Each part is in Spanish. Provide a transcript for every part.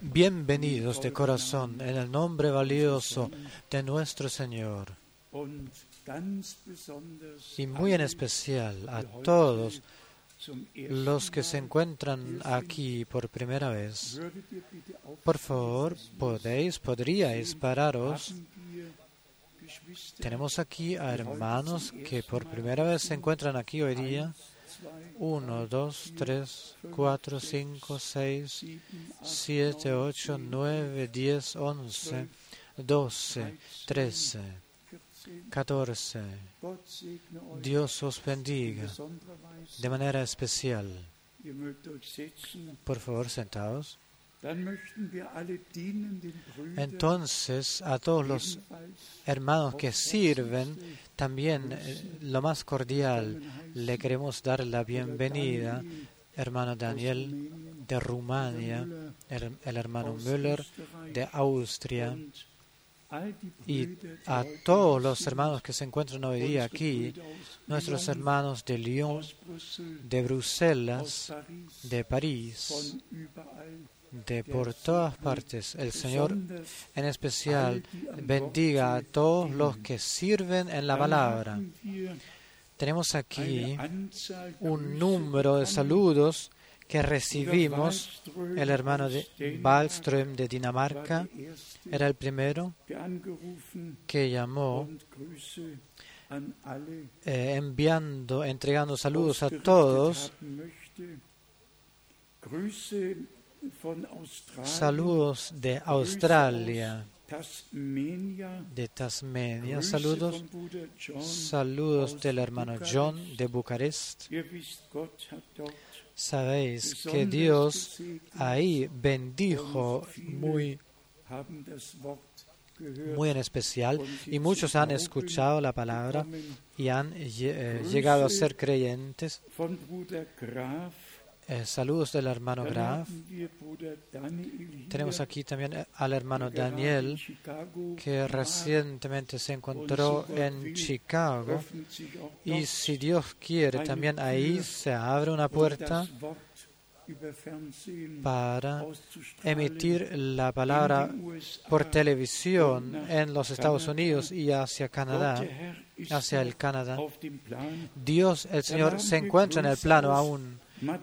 Bienvenidos de corazón en el nombre valioso de nuestro Señor. Y muy en especial a todos los que se encuentran aquí por primera vez. Por favor, podéis, podríais pararos. Tenemos aquí a hermanos que por primera vez se encuentran aquí hoy día. 1, 2, 3, 4, 5, 6, 7, 8, 9, 10, 11, 12, 13, 14. Dios os bendiga de manera especial. Por favor, sentados. Entonces, a todos los hermanos que sirven, también eh, lo más cordial, le queremos dar la bienvenida, hermano Daniel de Rumania, el, el hermano Müller de Austria, y a todos los hermanos que se encuentran hoy día aquí, nuestros hermanos de Lyon, de Bruselas, de París, de por todas partes. El Señor en especial bendiga a todos los que sirven en la palabra. Tenemos aquí un número de saludos que recibimos. El hermano de Wallström de Dinamarca era el primero que llamó eh, enviando, entregando saludos a todos. Saludos de Australia, de Tasmania, saludos, saludos del hermano John de Bucarest. Sabéis que Dios ahí bendijo muy, muy en especial y muchos han escuchado la palabra y han eh, llegado a ser creyentes. Eh, saludos del hermano Graf. Tenemos aquí también eh, al hermano Daniel, que recientemente se encontró en Chicago. Y si Dios quiere, también ahí se abre una puerta para emitir la palabra por televisión en los Estados Unidos y hacia Canadá, hacia el Canadá. Dios, el Señor, se encuentra en el plano aún.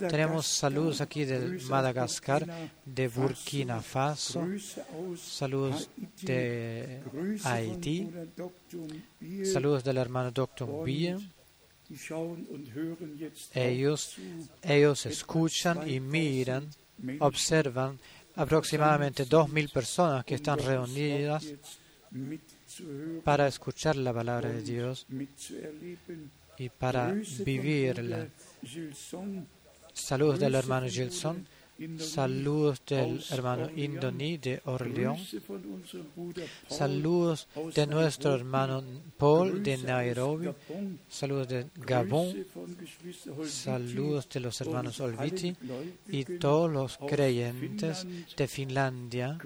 Tenemos saludos aquí de Madagascar, de Burkina Faso, saludos de Haití, saludos del hermano Dr. Bien. Ellos, ellos escuchan y miran, observan aproximadamente dos mil personas que están reunidas para escuchar la palabra de Dios y para vivirla. Saludos del hermano Gilson. Saludos del hermano Indoni de Orleón. Saludos de nuestro hermano Paul de Nairobi. Saludos de Gabón. Saludos de los hermanos Olviti y todos los creyentes de Finlandia.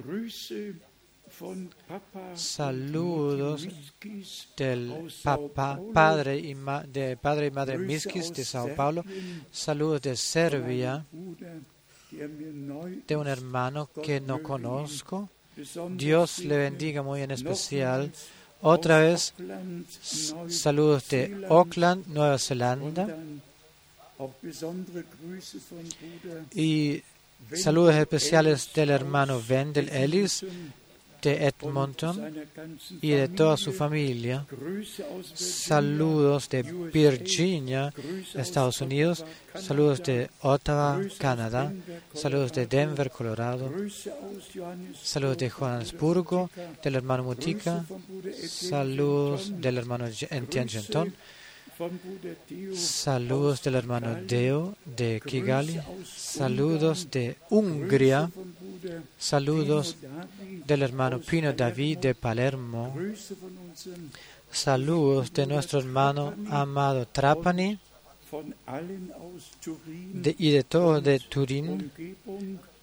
Saludos del papá, padre y, de padre y madre Miskis de Sao Paulo. Saludos de Serbia, de un hermano que no conozco. Dios le bendiga muy en especial. Otra vez, saludos de Auckland, Nueva Zelanda. Y saludos especiales del hermano Wendell Ellis de Edmonton y de toda su familia. Saludos de Virginia, Estados Unidos. Saludos de Ottawa, Canadá. Saludos de Denver, Colorado. Saludos de Johannesburgo, del hermano Mutika. Saludos del hermano en Tianjin. Saludos del hermano Deo de Kigali. Saludos de Hungría. Saludos del hermano Pino David de Palermo. Saludos de nuestro hermano amado Trapani y de todo de Turín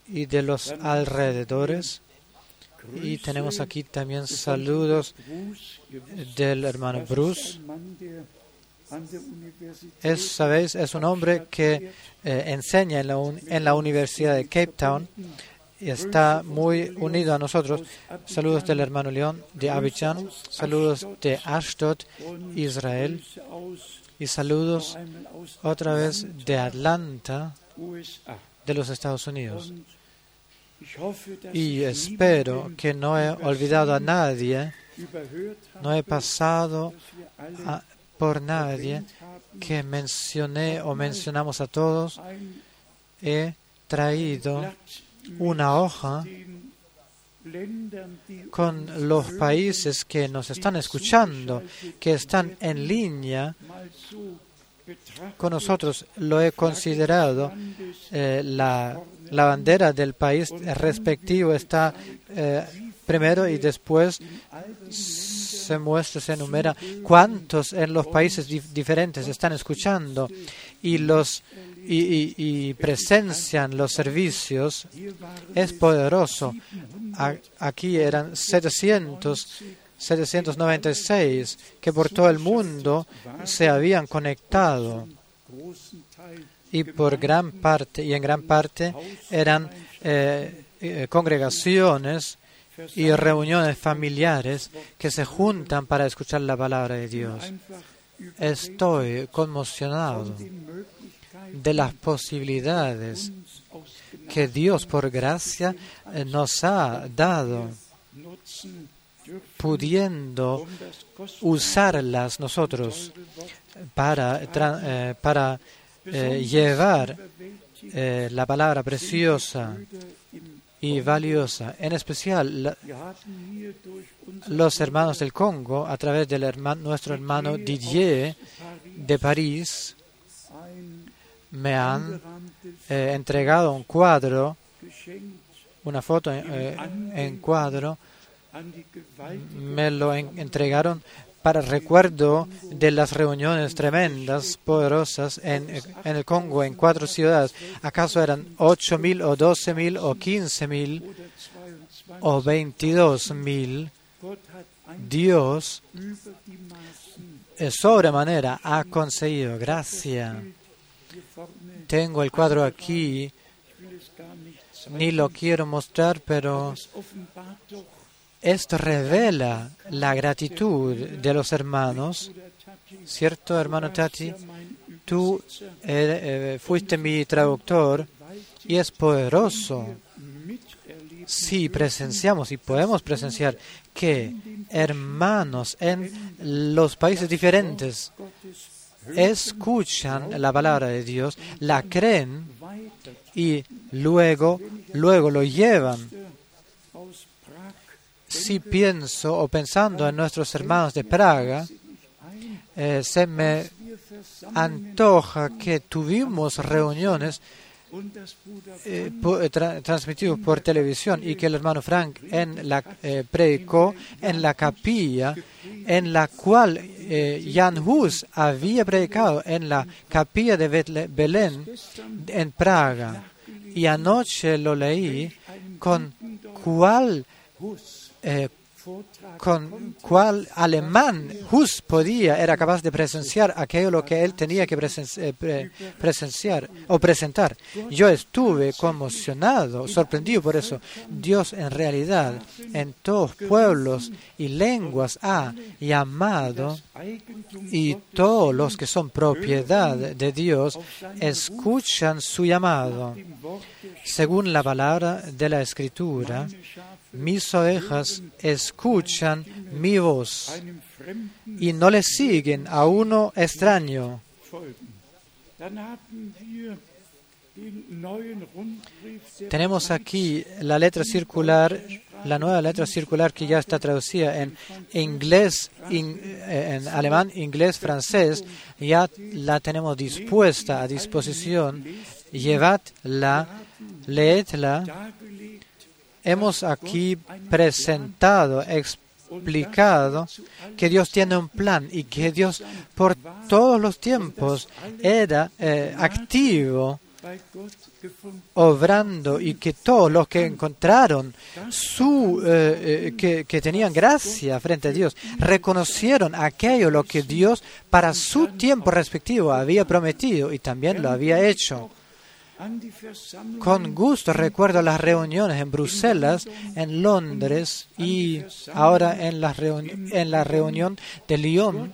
y de los alrededores. Y tenemos aquí también saludos del hermano Bruce Es, sabéis, es un hombre que eh, enseña en la, Universidad de Cape Town y está muy unido a nosotros. Saludos del hermano León de Abidjan, saludos de Ashdod, Israel, y saludos otra vez de Atlanta, de los Estados Unidos. Y espero que no he olvidado a nadie, no he pasado por nadie que mencioné o mencionamos a todos. He traído una hoja con los países que nos están escuchando, que están en línea con nosotros. Lo he considerado. Eh, la, la, bandera del país respectivo está eh, primero y después se muestra, se enumera cuántos en los países diferentes están escuchando y los y, presencian los servicios es poderoso. Aquí eran 700, 796 que por todo el mundo se habían conectado y por gran parte y en gran parte eran eh, eh, congregaciones y reuniones familiares que se juntan para escuchar la palabra de Dios. Estoy conmocionado de las posibilidades que Dios por gracia eh, nos ha dado, pudiendo usarlas nosotros para, eh, para eh, llevar la palabra preciosa y valiosa. En especial los hermanos del Congo, a través de nuestro hermano Didier de París, me han eh, entregado un cuadro, una foto eh, en cuadro, me lo entregaron para recuerdo de las reuniones tremendas, poderosas en, el Congo, en cuatro ciudades. ¿Acaso eran ocho mil o doce mil o quince mil o veintidós mil? Dios sobremanera ha conseguido gracia tengo el cuadro aquí, ni lo quiero mostrar, pero esto revela la gratitud de los hermanos. ¿Cierto, hermano Tati? Tú eh, fuiste mi traductor y es poderoso si presenciamos y podemos presenciar que hermanos en los países diferentes escuchan la palabra de Dios, la creen y luego, luego lo llevan. Si pienso o pensando en nuestros hermanos de Praga, eh, se me antoja que tuvimos reuniones eh, eh transmitidos por televisión y que el hermano Frank en la, predicó en la capilla en la cual Jan Hus había predicado en la capilla de Belén en Praga. Y anoche lo leí con cuál eh, con cuál alemán Hus podía, era capaz de presenciar aquello lo que él tenía que eh, presenciar o presentar. Yo estuve conmocionado, sorprendido por eso. Dios en realidad en todos pueblos y lenguas ha llamado y todos los que son propiedad de Dios escuchan su llamado. Según la palabra de la Escritura, mis ovejas escuchan mi voz y no le siguen a uno extraño. Tenemos aquí la letra circular, la nueva letra circular que ya está traducida en inglés, eh, en alemán, inglés, francés, ya la tenemos dispuesta a disposición. Llevadla, leedla hemos aquí presentado, explicado que Dios tiene un plan y que Dios por todos los tiempos era eh, activo obrando y que todos los que encontraron su eh, eh, que, que, tenían gracia frente a Dios reconocieron aquello lo que Dios para su tiempo respectivo había prometido y también lo había hecho. Con gusto recuerdo las reuniones en Bruselas, en Londres y ahora en la, reunión de Lyon.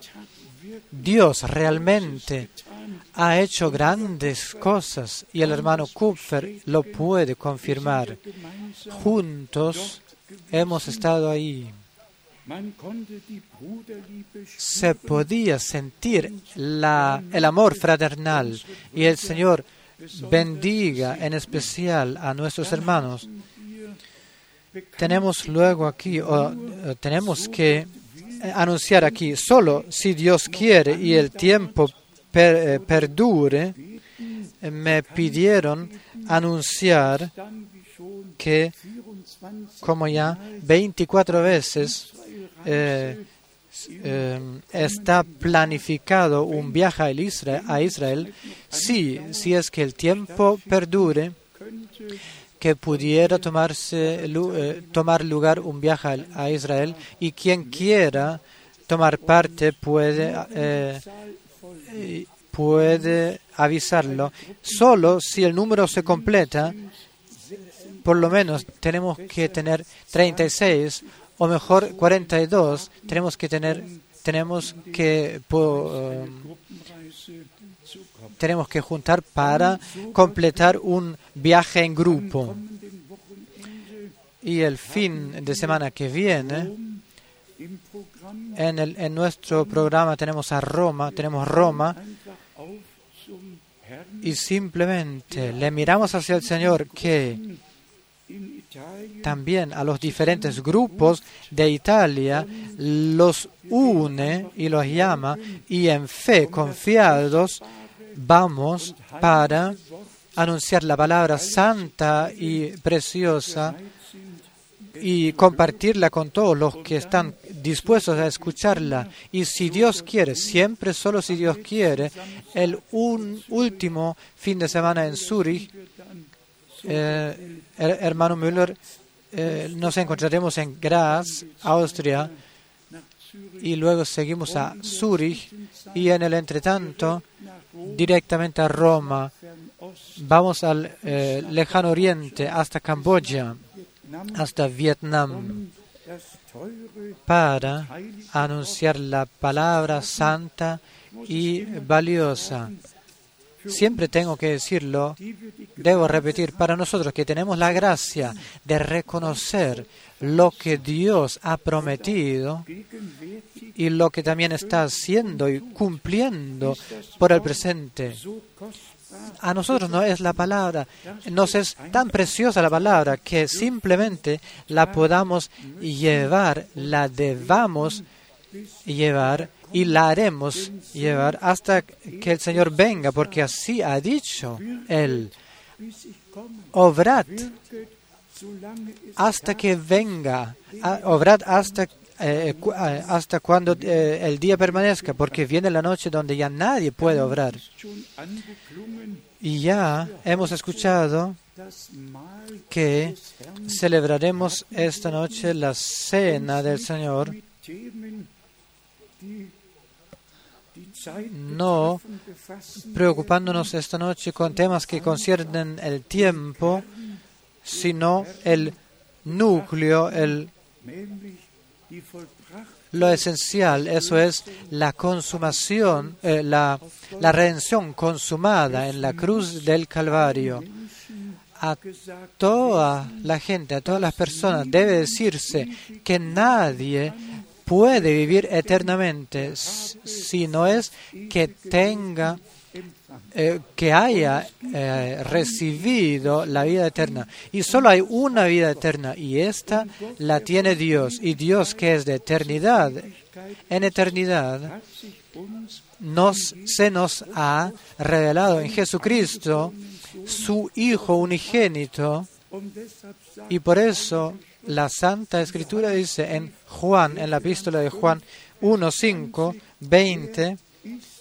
Dios realmente ha hecho grandes cosas y el hermano Kupfer lo puede confirmar. Juntos hemos estado ahí. Se podía sentir el amor fraternal y el Señor bendiga en especial a nuestros hermanos. Tenemos luego aquí, o, tenemos que anunciar aquí, solo si Dios quiere y el tiempo per, perdure, me pidieron anunciar que, como ya 24 veces eh, eh, está planificado un viaje a Israel, a Israel sí, si es que el tiempo perdure, que pudiera tomarse, eh, tomar lugar un viaje a Israel y quien quiera tomar parte puede, eh, puede avisarlo. Solo si el número se completa, por lo menos tenemos que tener 36 o mejor 42, tenemos que tener tenemos que uh, tenemos que juntar para completar un viaje en grupo. Y el fin de semana que viene, en, el, en nuestro programa tenemos a Roma, tenemos Roma, y simplemente le miramos hacia el Señor que también a los diferentes grupos de Italia los une y los llama y en fe, confiados, vamos para anunciar la palabra santa y preciosa y compartirla con todos los que están dispuestos a escucharla. Y si Dios quiere, siempre solo si Dios quiere, el un último fin de semana en Zurich, eh, hermano Müller, eh, nos encontraremos en Graz, Austria, y luego seguimos a Zurich y en el entretanto directamente a Roma. Vamos al eh, lejano oriente hasta Camboya, hasta Vietnam, para anunciar la palabra santa y valiosa Siempre tengo que decirlo, debo repetir, para nosotros que tenemos la gracia de reconocer lo que Dios ha prometido y lo que también está haciendo y cumpliendo por el presente. A nosotros no es la palabra, nos es tan preciosa la palabra que simplemente la podamos llevar, la debamos llevar y la haremos llevar hasta que el Señor venga, porque así ha dicho Él. Obrad hasta que venga, obrad hasta, eh, eh, hasta cuando eh, el día permanezca, porque viene la noche donde ya nadie puede obrar. Y ya hemos escuchado que celebraremos esta noche la cena del Señor no preocupándonos esta noche con temas que conciernen el tiempo, sino el núcleo, el, lo esencial, eso es la consumación, eh, la, la redención consumada en la cruz del Calvario. A toda la gente, a todas las personas debe decirse que nadie puede vivir eternamente si no es que tenga, eh, que haya eh, recibido la vida eterna. Y solo hay una vida eterna y esta la tiene Dios. Y Dios que es de eternidad, en eternidad, nos, se nos ha revelado en Jesucristo su Hijo unigénito. Y por eso la Santa Escritura dice en Juan, en la epístola de Juan 1, 5, 20,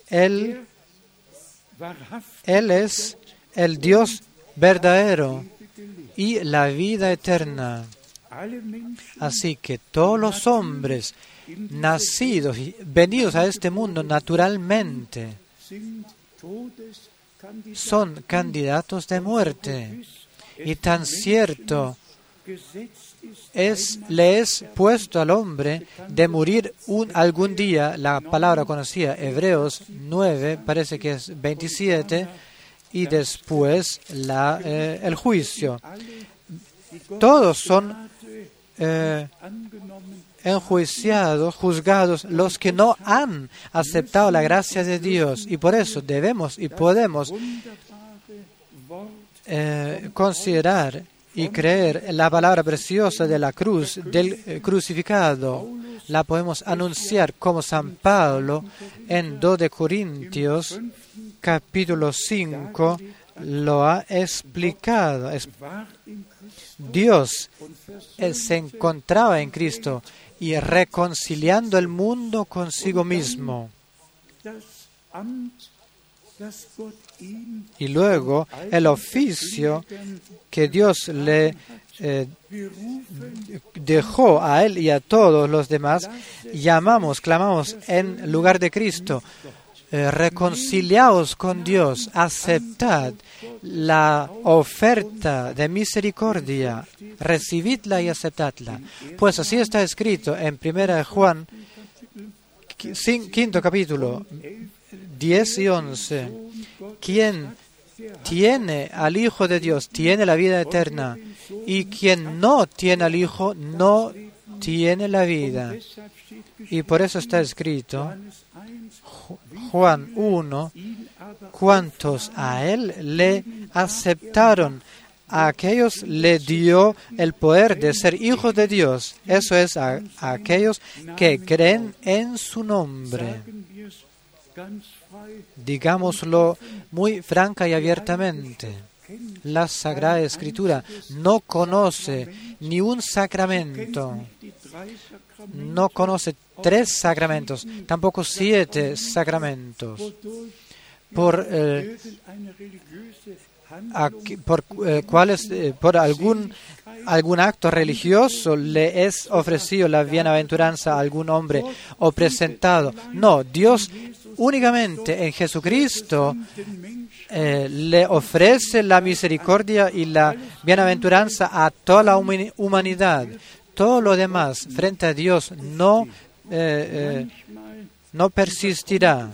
Él, él es el Dios verdadero y la vida eterna. Así que todos los hombres nacidos y venidos a este mundo naturalmente son candidatos de muerte. Y tan cierto es, le es puesto al hombre de morir un, algún día, la palabra conocida, Hebreos 9, parece que es 27, y después la, eh, el juicio. Todos son eh, enjuiciados, juzgados, los que no han aceptado la gracia de Dios. Y por eso debemos y podemos eh, considerar y creer la palabra preciosa de la cruz, del eh, crucificado. La podemos anunciar como San Pablo en 2 de Corintios, capítulo 5, lo ha explicado. Dios se encontraba en Cristo y reconciliando el mundo consigo mismo. Y luego el oficio que Dios le eh, dejó a él y a todos los demás, llamamos, clamamos en lugar de Cristo. Eh, reconciliaos con Dios, aceptad la oferta de misericordia, recibidla y aceptadla. Pues así está escrito en 1 Juan, quinto capítulo, 10 y 11. Quien tiene al Hijo de Dios tiene la vida eterna y quien no tiene al Hijo no tiene la vida. Y por eso está escrito, Juan 1, cuantos a él le aceptaron, a aquellos le dio el poder de ser hijos de Dios. Eso es a, aquellos que creen en su nombre. Digámoslo muy franca y abiertamente. La Sagrada Escritura no conoce ni un sacramento, no conoce tres sacramentos, tampoco siete sacramentos. Por, eh, por, eh, eh, por algún, algún acto religioso le es ofrecido la bienaventuranza a algún hombre o presentado. No, Dios únicamente en Jesucristo le ofrece la misericordia y la bienaventuranza a toda la humanidad. Todo lo demás frente a Dios no eh, eh, no persistirá.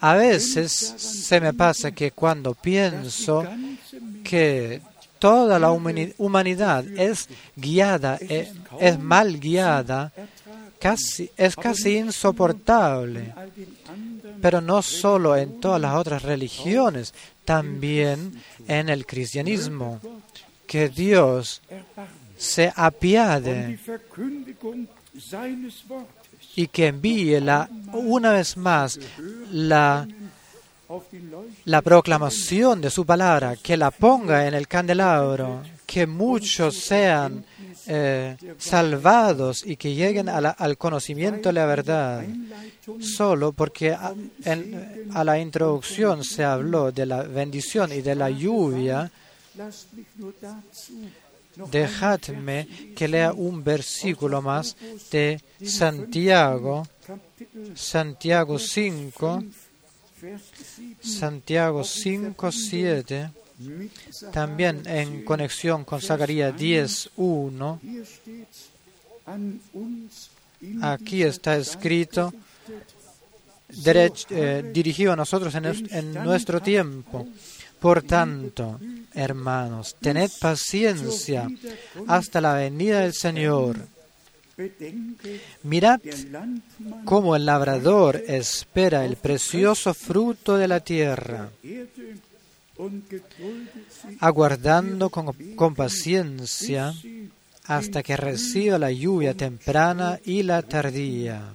A veces se me pasa que cuando pienso que toda la humanidad es guiada, eh, es mal guiada, es casi insoportable. Pero no solo en todas las otras religiones, también en el cristianismo. Que Dios se apiade y que envíe la, una vez más la, la proclamación de su palabra, que la ponga en el candelabro, que muchos sean eh, salvados y que lleguen al conocimiento de la verdad. Solo porque a, a la introducción se habló de la bendición y de la lluvia, Dejadme que lea un versículo más de Santiago, Santiago 5, Santiago 5, 7, también en conexión con Zacarías 10, 1. Aquí está escrito, eh, dirigido a nosotros en nuestro tiempo. Por tanto, hermanos, tened paciencia hasta la venida del Señor. Mirad cómo el labrador espera el precioso fruto de la tierra, aguardando con, paciencia hasta que reciba la lluvia temprana y la tardía.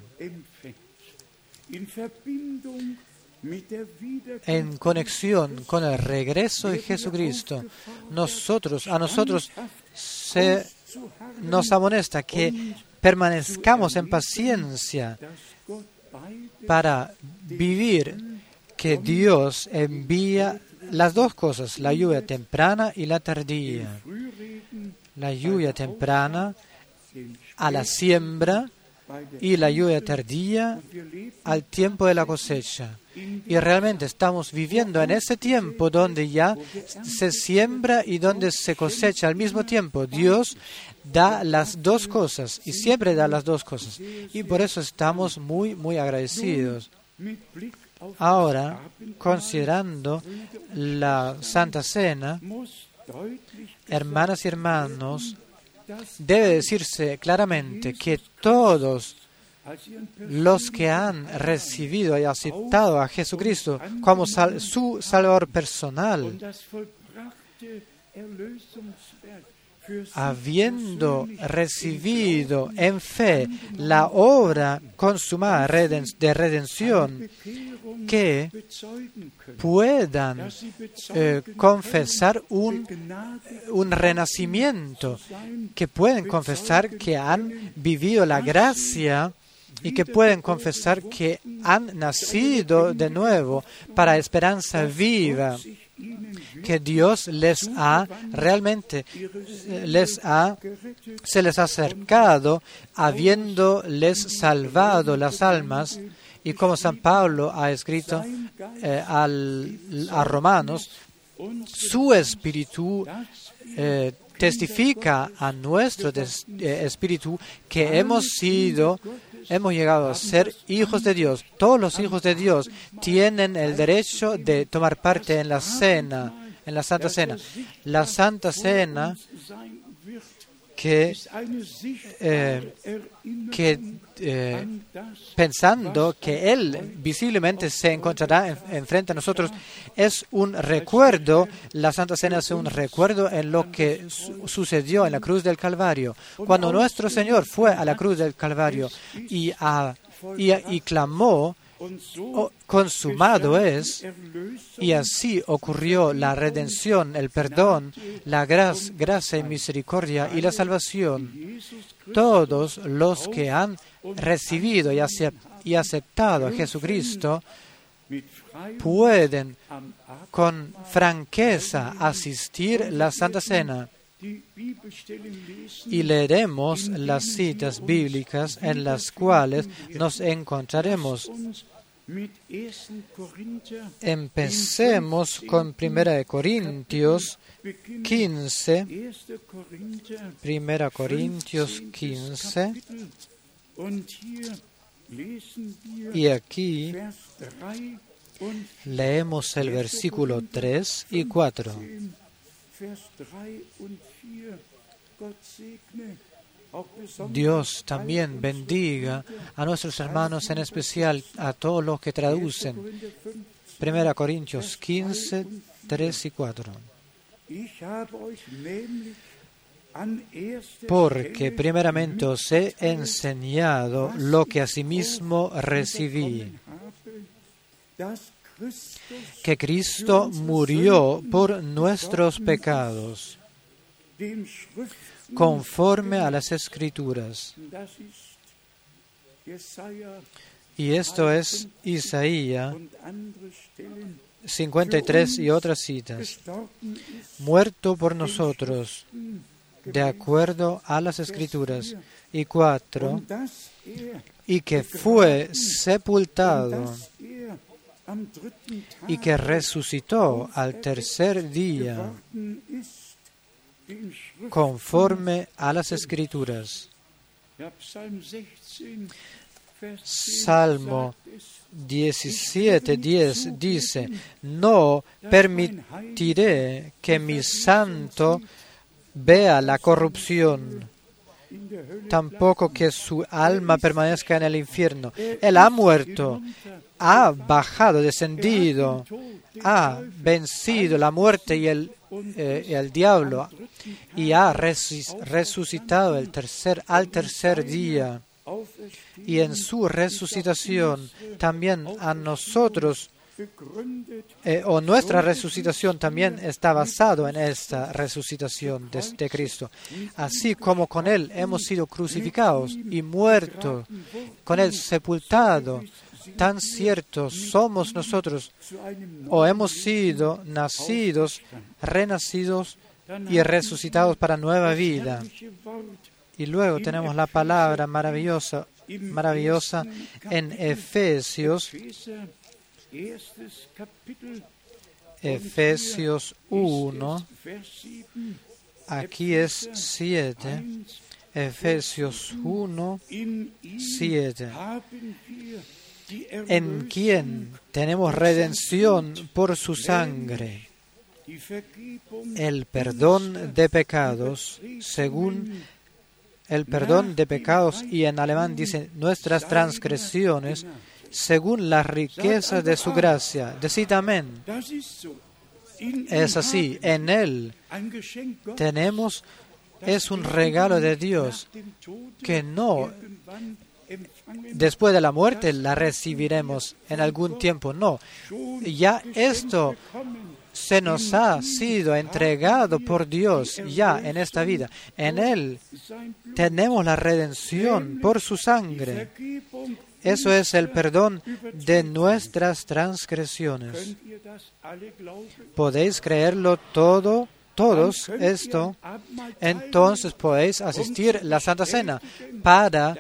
En conexión con el regreso de Jesucristo, nosotros, a nosotros se nos amonesta que permanezcamos en paciencia para vivir que Dios envía las dos cosas, la lluvia temprana y la tardía. La lluvia temprana a la siembra y la lluvia tardía al tiempo de la cosecha. Y realmente estamos viviendo en ese tiempo donde ya se siembra y donde se cosecha al mismo tiempo. Dios da las dos cosas y siempre da las dos cosas. Y por eso estamos muy, muy agradecidos. Ahora, considerando la Santa Cena, hermanas y hermanos, debe decirse claramente que todos los que han recibido y aceptado a Jesucristo como su Salvador personal, habiendo recibido en fe la obra consumada de redención, que puedan eh, confesar un, un renacimiento, que pueden confesar que han vivido la gracia y que pueden confesar que han nacido de nuevo para esperanza viva, que Dios les ha realmente les ha se les ha acercado habiéndoles salvado las almas y como San Pablo ha escrito eh, al- a Romanos, su espíritu eh, testifica a nuestro eh, espíritu que hemos sido, hemos llegado a ser hijos de Dios. Todos los hijos de Dios tienen el derecho de tomar parte en la cena, en la Santa Cena. La Santa Cena que, sichtbare eh, Erinnerung que eh, pensando que Él visiblemente se encontrará en- enfrente a nosotros, es un recuerdo, la Santa Cena es un recuerdo. en lo que su- sucedió en la cruz del Calvario. Cuando nuestro Señor fue a la cruz del Calvario y, a- y, y clamó, und so "Oh, consumado es, y así ocurrió la redención, el perdón, la gracia y misericordia y la salvación. Todos los que han recibido y y aceptado a Jesucristo pueden con franqueza asistir la Santa Cena y leeremos las citas bíblicas en las cuales nos encontraremos. uns mit 1. Korinther Empecemos con 1 Corintios beginnen. 15, 1. Korinther 1 Corintios 15, Kapitel. Und hier lesen wir y aquí Vers 3 und leemos el versículo 3 y 4. 10. Vers 3 und 4. Gott segne auch besonders Dios también bendiga a nuestros hermanos, en especial a todos los que traducen. 1 Corintios 15, 3 y 4. Ich habe euch nämlich an erster Porque primeramente os he enseñado lo que asimismo recibí, que Cristo murió por nuestros pecados, conforme a las Escrituras. Y esto es Isaías und andere Stellen, 53 y otras citas. muerto por nosotros, de acuerdo a las escrituras. Y cuatro, y que fue sepultado y que resucitó al tercer día, conforme a las escrituras. ja, Psalm 16, Vers 10 Salmo sagt es, 17, 10 dice, no permitiré que mi santo vea la corrupción, tampoco que su alma permanezca en el infierno. Él ha muerto, ha bajado, descendido, ha vencido la muerte y el, eh, el diablo y ha resuc- resucitado al tercer día. Y en su resucitación también a nosotros, eh, o nuestra resucitación también está basado en esta resucitación de, de Cristo. Así como con Él hemos sido crucificados y muertos, con Él sepultado, tan cierto somos nosotros o hemos sido nacidos, renacidos y resucitados para nueva vida. Y luego tenemos la palabra maravillosa, maravillosa en Efesios, Efesios 1, aquí es 7, Efesios 1, 7, en quien tenemos redención por su sangre, el perdón de pecados, según el perdón de pecados, y en alemán dice nuestras transgresiones, según la riqueza de su gracia. Decid amén. Es así, en Él tenemos, es un regalo de Dios que no después de la muerte la recibiremos en algún tiempo, no. Ya esto se nos ha sido entregado por Dios ya en esta vida. En Él tenemos la redención por su sangre. Eso es el perdón de nuestras transgresiones. ¿Podéis creerlo todo? Todos esto, entonces podéis asistir a la Santa Cena para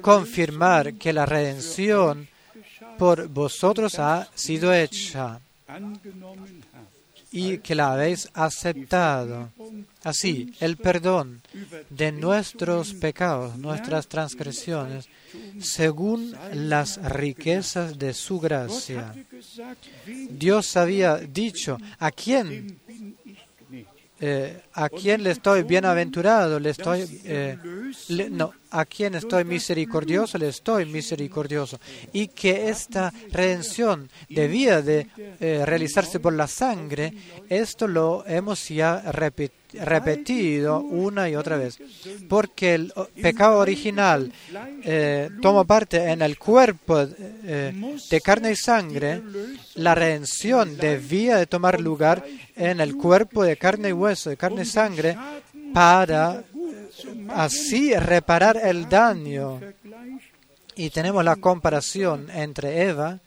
confirmar que la redención por vosotros ha sido hecha y que la habéis aceptado. Así, el perdón de nuestros pecados, nuestras transgresiones, según las riquezas de su gracia. Dios había dicho, ¿a quién? Eh, ¿A quién le estoy bienaventurado? Le estoy, eh, le, no, ¿a quién estoy misericordioso? Le estoy misericordioso. Y que esta redención debía de eh, realizarse por la sangre, esto lo hemos ya repetido una y otra vez. Porque el pecado original toma parte en el cuerpo de carne y sangre, la redención debía de tomar lugar en el cuerpo de carne y hueso, de carne y sangre, para así reparar el daño. Y tenemos la comparación entre Eva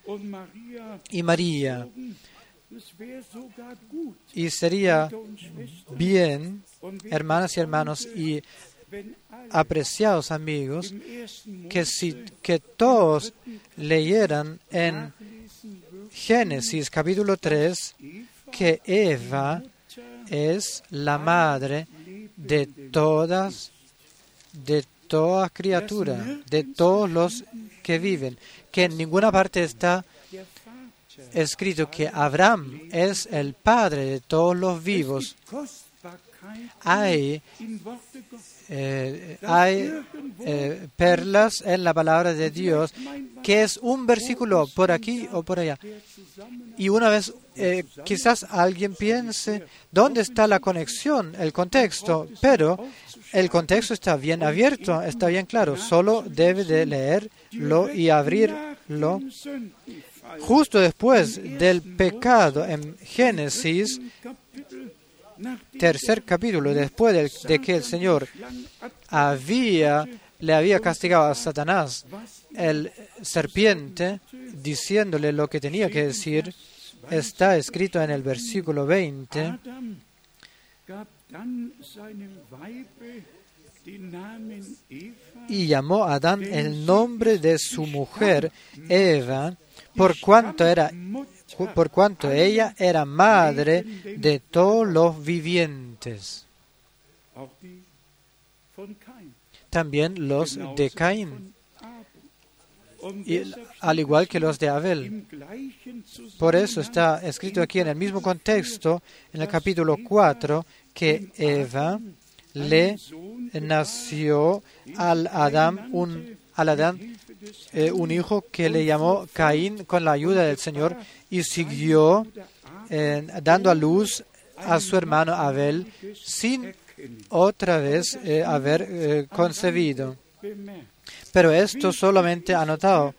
y María. Y sería bien, hermanas y hermanos, y apreciados amigos, que, si, que todos leyeran en Génesis capítulo 3 que Eva es la madre de todas, de toda criatura, de todos los que viven, que en ninguna parte está escrito que Abraham es el padre de todos los vivos. Hay, eh, hay eh, perlas en la palabra de Dios, que es un versículo por aquí o por allá. Y una vez eh, quizás alguien piense, ¿dónde está la conexión, el contexto? Pero el contexto está bien abierto, está bien claro, solo debe de leerlo y abrirlo. Justo después del pecado en Génesis, tercer capítulo, después de, que el Señor había, le había castigado a Satanás, el serpiente, diciéndole lo que tenía que decir, está escrito en el versículo 20. Y llamó a Adán el nombre de su mujer, Eva, por cuanto, era, por cuanto ella era madre de todos los vivientes. También los de Caín al igual que los de Abel. Por eso está escrito aquí en el mismo contexto, en el capítulo 4, que Eva le nació al Adán un, al Adán, eh, un hijo que le llamó Caín con la ayuda del Señor y siguió eh, dando a luz a su hermano Abel sin otra vez eh, haber concebido. Pero esto solamente anotado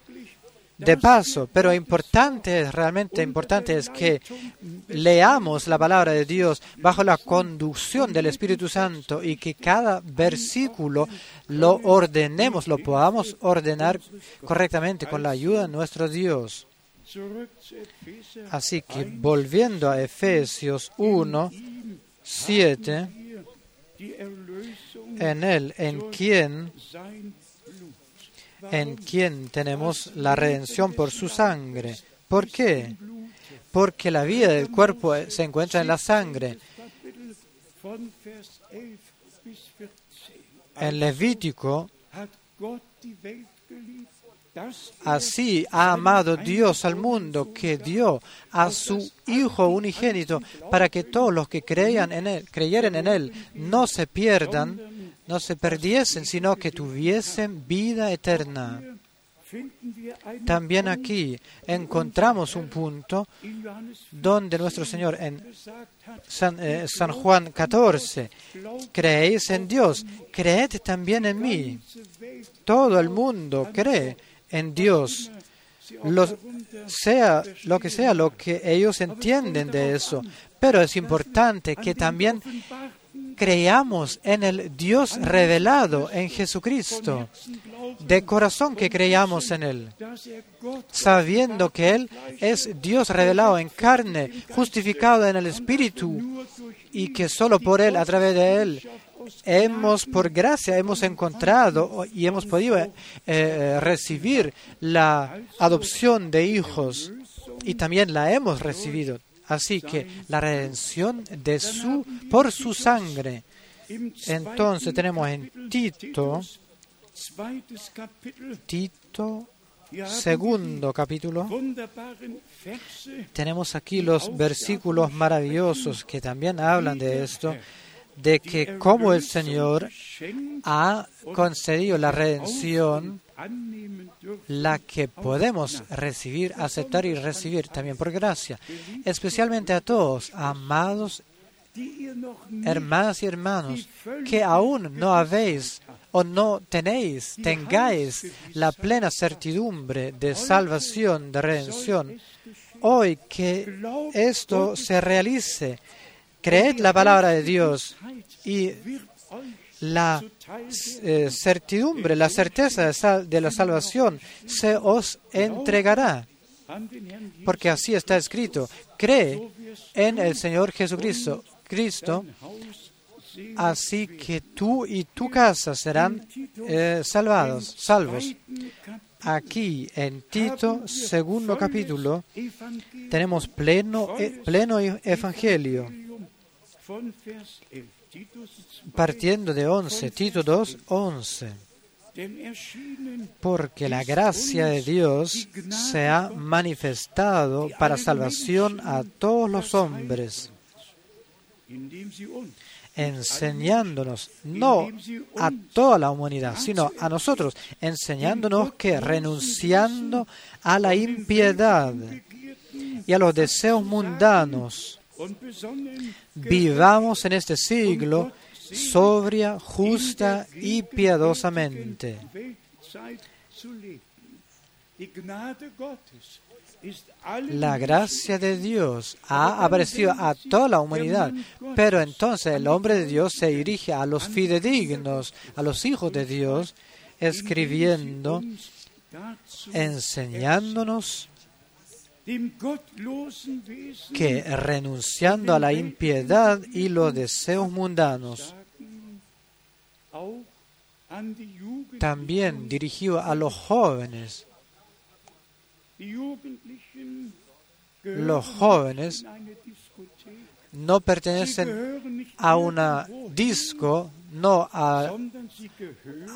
de paso, pero importante, realmente importante es que leamos la palabra de Dios bajo la conducción del Espíritu Santo y que cada versículo lo ordenemos, lo podamos ordenar correctamente con la ayuda de nuestro Dios. Así que volviendo a Efesios 1, 7, en él, en quien en quien tenemos la redención por su sangre. ¿Por qué? Porque la vida del cuerpo se encuentra en la sangre. En Levítico, así ha amado Dios al mundo que dio a su Hijo unigénito para que todos los que creyeran en él, no se pierdan, no se perdiesen, sino que tuviesen vida eterna. También aquí encontramos un punto donde nuestro Señor en San, eh, Juan 14, creéis en Dios, creed también en mí. Todo el mundo cree en Dios. sea lo que sea lo que ellos entienden de eso, pero es importante que también creamos en el Dios revelado, en Jesucristo, de corazón que creamos en Él, sabiendo que Él es Dios revelado en carne, justificado en el Espíritu, y que solo por Él, a través de Él, hemos, por gracia, hemos encontrado y hemos podido eh, recibir la adopción de hijos, y también la hemos recibido. Así que la redención de su por su sangre. Entonces tenemos en Tito, Tito, segundo capítulo, tenemos aquí los versículos maravillosos que también hablan de esto, de que como el Señor ha concedido la redención la que podemos recibir, aceptar y recibir también por gracia, especialmente a todos, amados hermanas y hermanos, que aún no habéis o no tenéis, tengáis la plena certidumbre de salvación, de redención. Hoy que esto se realice, creed la palabra de Dios y la eh, certidumbre, la certeza de, la salvación se os entregará. Porque así está escrito, cree en el Señor Jesucristo, Cristo, así que tú y tu casa serán eh, salvados, salvos. Aquí en Tito, segundo capítulo, tenemos pleno, eh, pleno evangelio partiendo de 11, Tito 2, 11. Porque la gracia de Dios se ha manifestado para salvación a todos los hombres, enseñándonos, no a toda la humanidad, sino a nosotros, enseñándonos que renunciando a la impiedad y a los deseos mundanos, vivamos en este siglo sobria, justa y piadosamente. La gracia de Dios ha aparecido a toda la humanidad, pero entonces el hombre de Dios se dirige a los fidedignos, a los hijos de Dios, escribiendo, enseñándonos que renunciando a la impiedad y los deseos mundanos, también dirigido a los jóvenes. Los jóvenes no pertenecen a una disco, no a,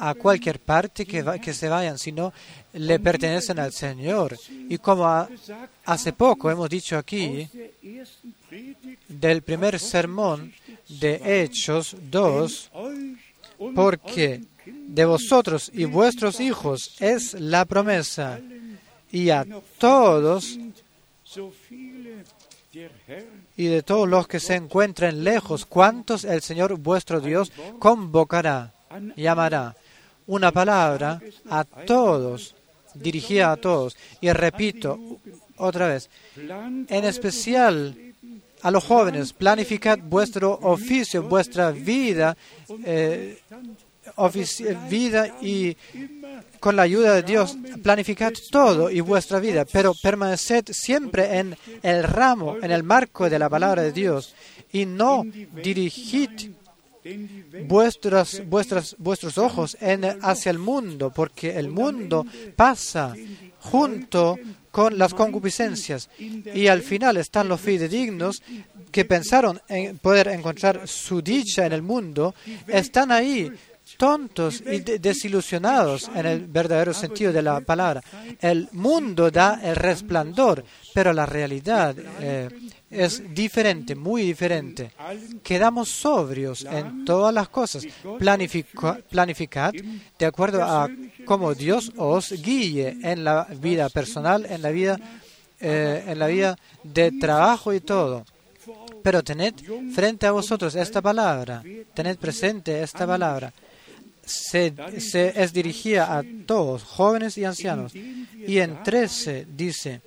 a cualquier parte que, que se vayan, sino le pertenecen al Señor. Y como hace poco hemos dicho aquí, del primer sermón de Hechos 2, porque de vosotros y vuestros hijos es la promesa, y a todos y de todos los que se encuentren lejos, cuantos el Señor vuestro Dios convocará, llamará. Una palabra a todos dirigía a todos. Y repito otra vez, en especial a los jóvenes, planificad vuestro oficio, vuestra vida, eh, vida y con la ayuda de Dios planificad todo y vuestra vida, pero permaneced siempre en el ramo, en el marco de la palabra de Dios y no dirigid vuestras, vuestras, vuestros ojos hacia el mundo, porque el mundo pasa junto con las concupiscencias y al final están los fidedignos que pensaron en poder encontrar su dicha en el mundo, están ahí tontos y desilusionados en el verdadero sentido de la palabra. El mundo da el resplandor, pero la realidad eh, es diferente, muy diferente. Quedamos sobrios en todas las cosas. planificad de acuerdo a cómo Dios os guíe en la vida personal, en la vida, eh, en la vida de trabajo y todo. Pero tened frente a vosotros esta palabra, tened presente esta palabra se, es dirigida a todos, jóvenes y ancianos. Y en 13 dice,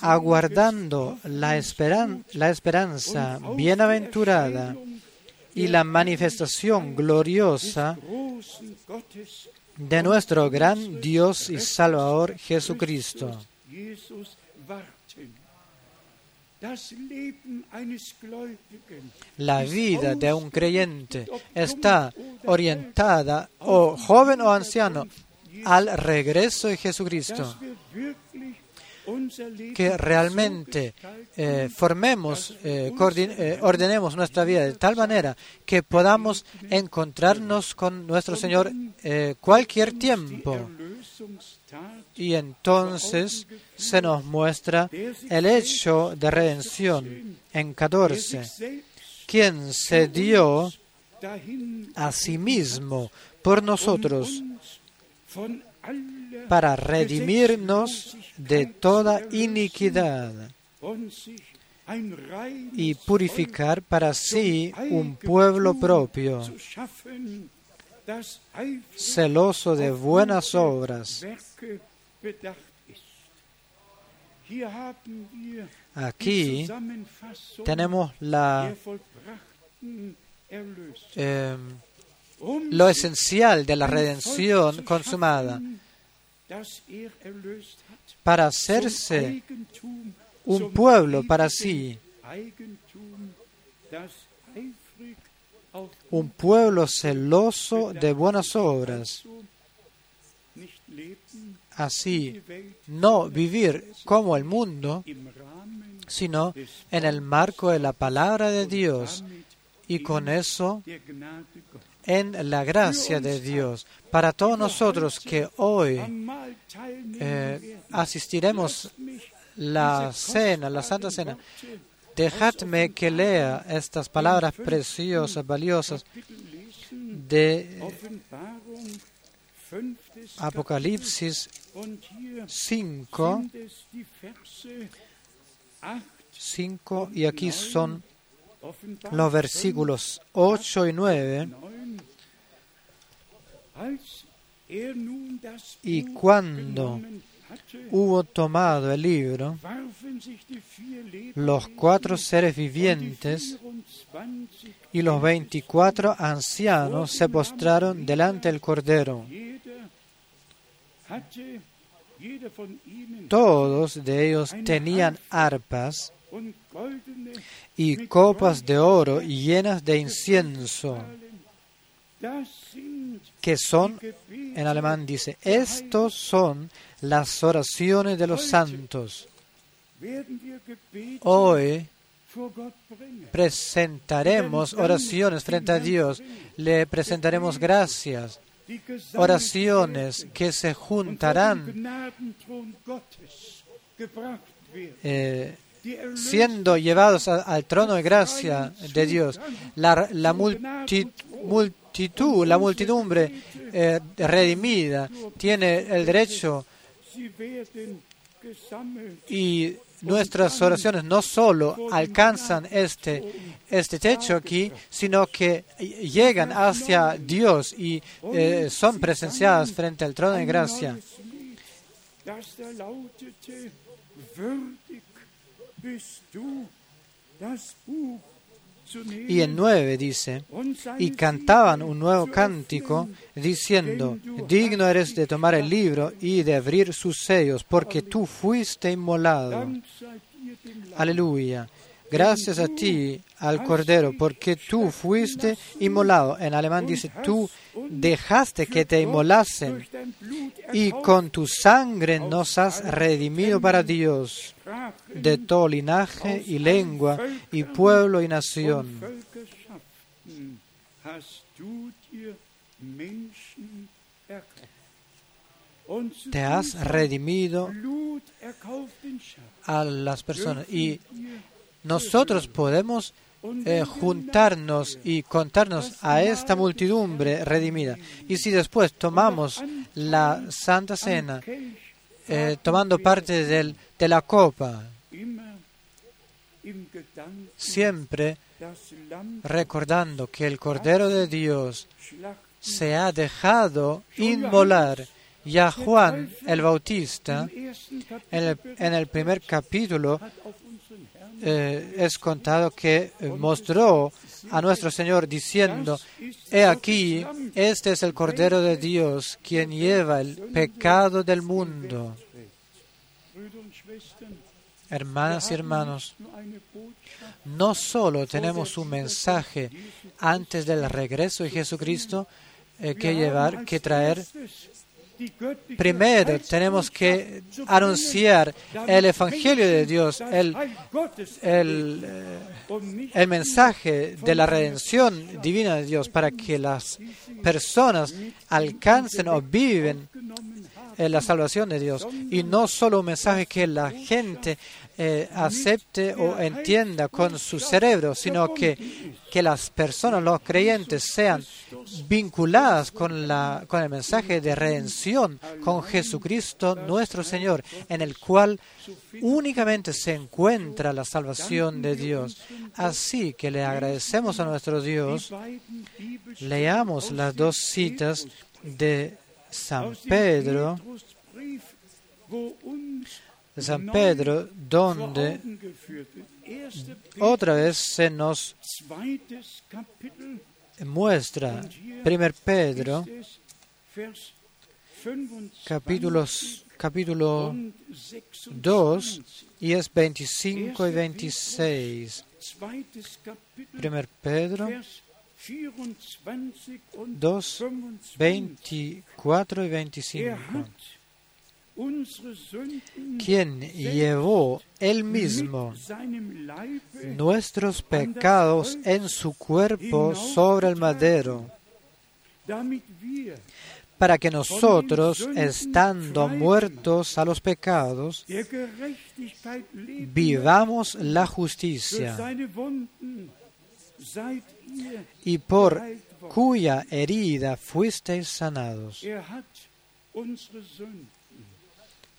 aguardando la, esperan, la esperanza bienaventurada y la manifestación gloriosa de nuestro gran Dios y Salvador Jesucristo. La vida de un creyente está orientada, o joven o anciano, al regreso de Jesucristo. Que realmente eh, formemos, eh, eh, ordenemos nuestra vida de tal manera que podamos encontrarnos con nuestro Señor cualquier tiempo y entonces se nos muestra el hecho de redención en 14, quien se dio a sí mismo por nosotros para redimirnos de toda iniquidad y purificar para sí un pueblo propio celoso de buenas obras. Aquí tenemos la, eh, lo esencial de la redención consumada. para hacerse un pueblo para sí, un pueblo celoso de buenas obras. Así, no vivir como el mundo, sino en el marco de la palabra de Dios y con eso en la gracia de Dios. Para todos nosotros que hoy eh, asistiremos la cena, la Santa Cena, Dejadme que lea estas palabras preciosas, valiosas de Apocalipsis 5, 5 y aquí son los versículos 8 y 9. Y cuando hubo tomado el libro, los cuatro seres vivientes y los veinticuatro ancianos se postraron delante del Cordero. Todos de ellos tenían arpas y copas de oro llenas de incienso, que son, en alemán dice, estos son las oraciones de los santos. Hoy presentaremos oraciones frente a Dios, le presentaremos gracias, oraciones que se juntarán eh, siendo llevados al trono de gracia de Dios. La, la multitud, la multidumbre eh, redimida tiene el derecho y nuestras oraciones no solo alcanzan este, este techo aquí, sino que llegan hacia Dios y eh, son presenciadas frente al trono de gracia. Y en 9 dice, y cantaban un nuevo cántico diciendo, digno eres de tomar el libro y de abrir sus sellos, porque tú fuiste inmolado. Aleluya. Gracias a ti, al Cordero, porque tú fuiste inmolado. En alemán dice, tú dejaste que te inmolasen y con tu sangre nos has redimido para Dios de todo linaje y lengua y pueblo y nación. Te has redimido a las personas y nosotros podemos eh, juntarnos y contarnos a esta multidumbre redimida. Y si después tomamos la Santa Cena, eh, tomando parte de la copa, siempre recordando que el Cordero de Dios se ha dejado inmolar. Y a Juan el Bautista, en el primer capítulo, eh, es contado que mostró a nuestro Señor diciendo, He aquí, este es el Cordero de Dios, quien lleva el pecado del mundo. Hermanas y hermanos, no solo tenemos un mensaje antes del regreso de Jesucristo eh, que llevar, que traer, primero tenemos que anunciar el Evangelio de Dios, el, eh, el mensaje de la redención divina de Dios para que las personas alcancen o viven la salvación de Dios. Y no solo un mensaje que la gente eh, acepte o entienda con su cerebro, sino que, que las personas, los creyentes, sean vinculadas con, la, con el mensaje de redención con Jesucristo nuestro Señor, en el cual únicamente se encuentra la salvación de Dios. Así que le agradecemos a nuestro Dios. Leamos las dos citas de San Pedro, de San Pedro, donde otra vez se nos muestra, primer Pedro, ist es, Vers 25 capítulos, capítulo und 2, 26. y es 25 y 26. Zweites Kapitel, Primer Pedro Vers 24 und 2, 25. 24 y Er 25. Quien llevó él mismo nuestros pecados en su cuerpo sobre el madero, para que nosotros, estando muertos a los pecados, vivamos la justicia, y por cuya herida fuisteis sanados.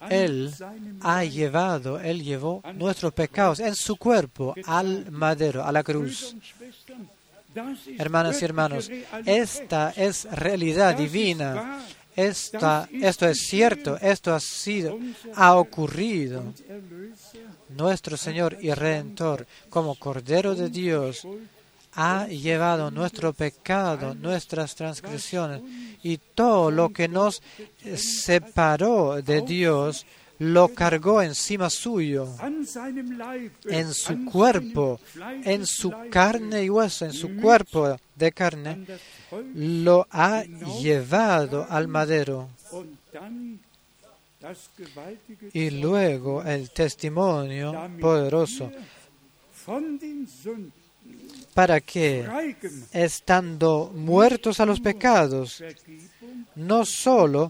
Él ha llevado, Él llevó nuestros pecados en su cuerpo al madero, a la cruz. Hermanas y hermanos, esta es realidad divina. Esta, esto es cierto, esto ha sido, ha ocurrido. Nuestro Señor y Redentor, como Cordero de Dios, ha llevado nuestro pecado, nuestras transgresiones y todo lo que nos separó de Dios lo cargó encima suyo, en su cuerpo, en su carne y hueso, en su cuerpo de carne, lo ha llevado al madero. Y luego el testimonio poderoso para que, estando muertos a los pecados, no solo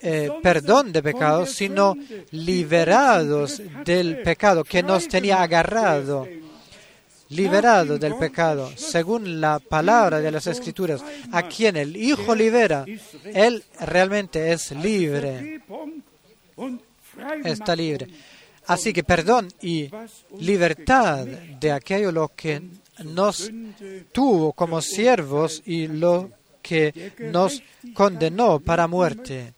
eh, perdón de pecados, sino liberados del pecado que nos tenía agarrado, liberado del pecado, según la palabra de las Escrituras, a quien el Hijo libera, Él realmente es libre, está libre. Así que perdón y libertad de aquello lo que nos tuvo como siervos y lo que nos condenó para muerte.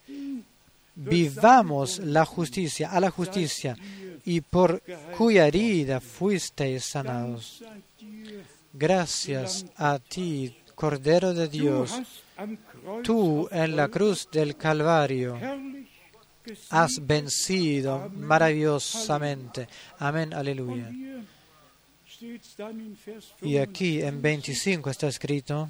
vivamos la justicia, a la justicia, y por cuya herida fuisteis sanados. Gracias a ti, Cordero de Dios, tú en la cruz del Calvario has vencido maravillosamente. Amén, aleluya. Y aquí en 25, 25 está escrito,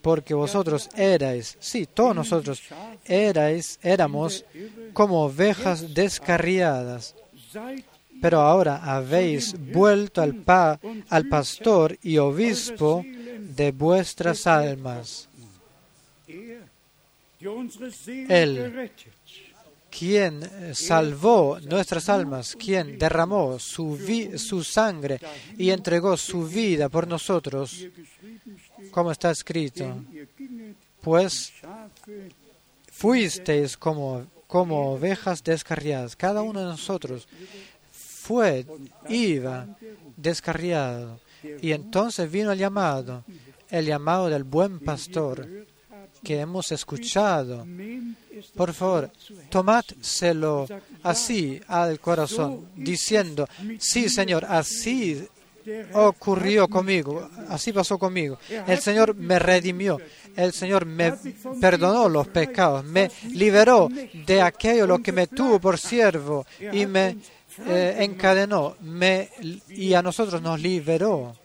porque vosotros erais, sí, todos nosotros erais, éramos como ovejas descarriadas, pero ahora habéis vuelto al, pa- al pastor y obispo de vuestras almas, Él. Quien eh, salvó nuestras almas, quien derramó su, su sangre y entregó su vida por nosotros, como está escrito, pues fuisteis como, como ovejas descarriadas. Cada uno de nosotros fue, iba descarriado. Y entonces vino el llamado, el llamado del buen pastor que hemos escuchado. Por favor, tomádselo así al corazón, diciendo, sí Señor, así ocurrió conmigo, así pasó conmigo. El Señor me redimió, el Señor me perdonó los pecados, me liberó de aquello lo que me tuvo por siervo y me eh, encadenó me, y a nosotros nos liberó,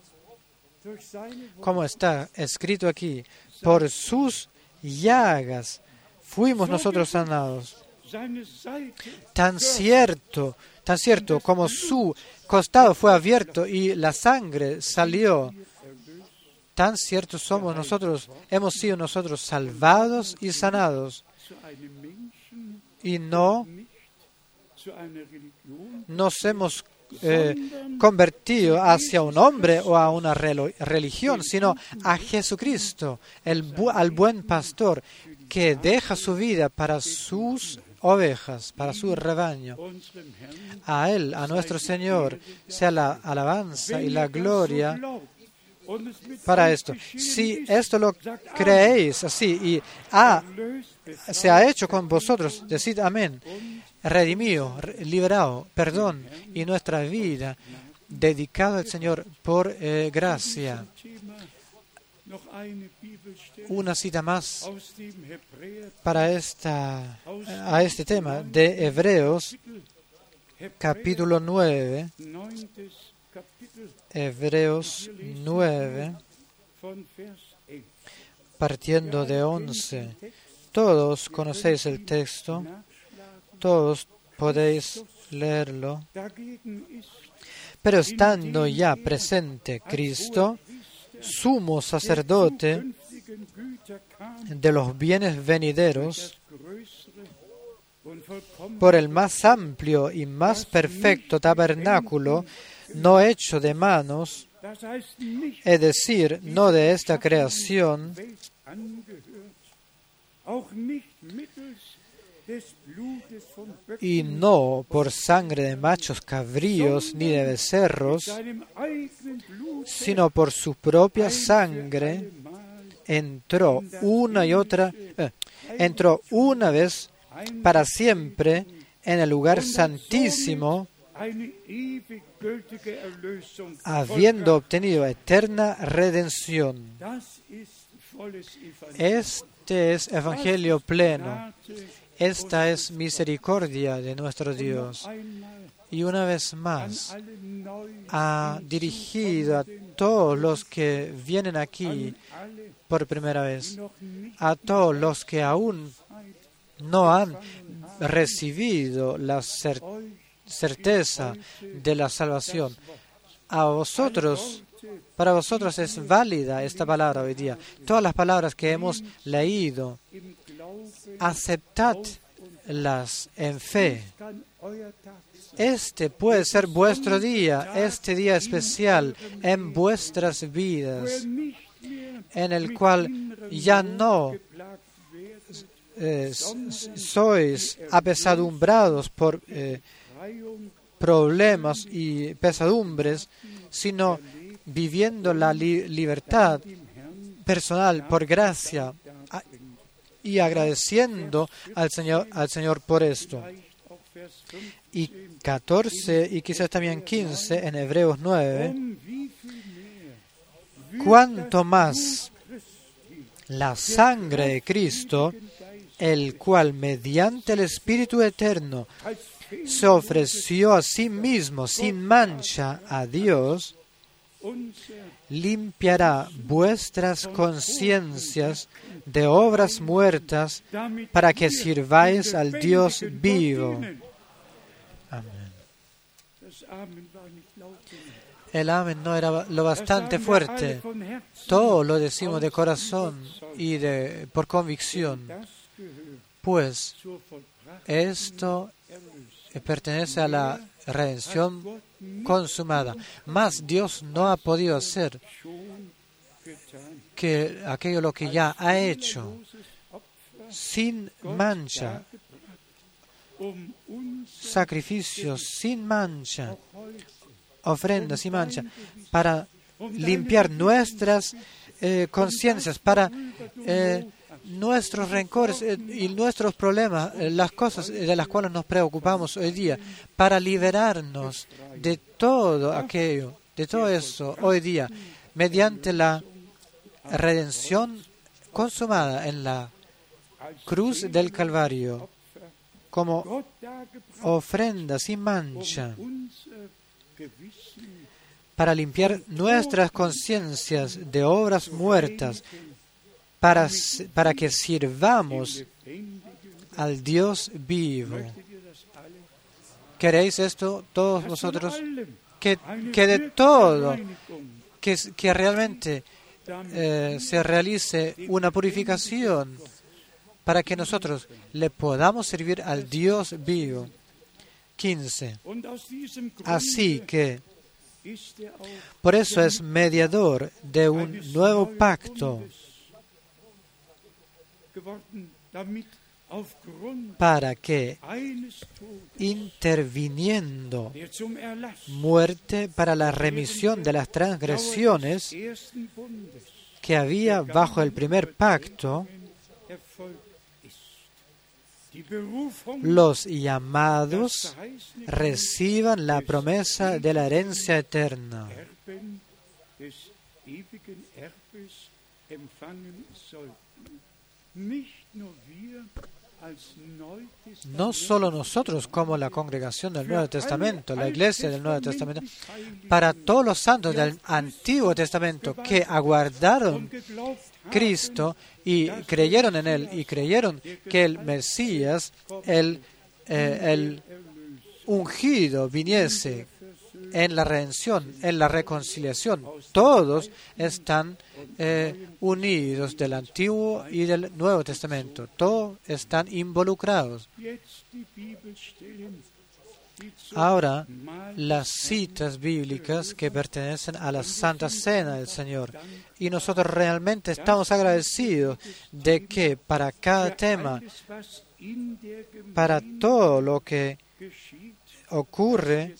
como está escrito aquí, por sus llagas fuimos nosotros sanados. Tan cierto, tan cierto como su costado fue abierto y la sangre salió, tan cierto somos nosotros, hemos sido nosotros salvados y sanados, y no nos hemos eh, convertido hacia un hombre o a una religión, sino a Jesucristo, el al buen pastor que deja su vida para sus ovejas, para su rebaño. A Él, a nuestro Señor, sea la alabanza y la gloria para esto. Si esto lo creéis así y ha, se ha hecho con vosotros, decid amén, redimido, re- liberado, perdón y nuestra vida dedicada al Señor por eh, gracia. Una cita más para esta, a este tema de Hebreos capítulo 9, 9. Kapitel Hebreos 9, von Vers 11. partiendo de 11. Todos conocéis el texto. Todos podéis leerlo. Pero estando ya presente Cristo, sumo sacerdote de los bienes venideros, por el más amplio y más perfecto tabernáculo, no hecho de manos, es decir, no de esta creación, y no por sangre de machos cabríos ni de becerros, sino por su propia sangre, entró una y otra, eh, entró una vez para siempre en el lugar santísimo, habiendo obtenido eterna redención. Este es Evangelio pleno. Esta es misericordia de nuestro Dios. Y una vez más ha dirigido a todos los que vienen aquí por primera vez, a todos los que aún no han recibido la certeza de la salvación. A vosotros, para vosotros es válida esta palabra hoy día. Todas las palabras que hemos leído, aceptadlas en fe. Este puede ser vuestro día, este día especial en vuestras vidas, en el cual ya no eh, sois apesadumbrados por eh, problemas y pesadumbres, sino viviendo la li- libertad personal por gracia y agradeciendo al Señor, al Señor por esto. vielleicht auch Vers 15, Y 14 y quizás también 15 en Hebreos 9, um wie viel mehr cuanto más la sangre de Cristo, el cual mediante el Espíritu Eterno se ofreció a sí mismo sin mancha a Dios, limpiará vuestras conciencias de obras muertas para que sirváis al Dios vivo. Amén. El amén no era lo bastante fuerte. Todo lo decimos de corazón y de, por convicción, pues esto. Pertenece a la redención consumada. Más Dios no ha podido hacer que aquello lo que ya ha hecho sin mancha, sacrificios sin mancha, ofrendas sin mancha, para limpiar nuestras eh, conciencias, para eh, nuestros rencores eh, y nuestros problemas, eh, las cosas de las cuales nos preocupamos hoy día, para liberarnos de todo aquello, de todo eso hoy día, mediante la redención consumada en la cruz del Calvario, como ofrenda sin mancha. para limpiar nuestras conciencias de obras muertas, para, para que sirvamos al Dios vivo. ¿Queréis esto todos vosotros? Que, que de todo, que, que realmente eh, se realice una purificación para que nosotros le podamos servir al Dios vivo. 15. Und aus diesem Grunde Así que por eso es mediador de un nuevo pacto para que interviniendo. muerte para la remisión de las transgresiones que había bajo el primer pacto, los llamados reciban la promesa de la herencia eterna. No solo nosotros como la congregación del Nuevo Testamento, la iglesia del Nuevo Testamento, para todos los santos del Antiguo Testamento que aguardaron Cristo y creyeron en Él y creyeron que el Mesías, el, eh, el ungido, viniese en la redención, en la reconciliación. Todos están eh, unidos del Antiguo y del Nuevo Testamento. Todos están involucrados. Ahora, las citas bíblicas que pertenecen a la Santa Cena del Señor. Y nosotros realmente estamos agradecidos de que para cada tema, para todo lo que ocurre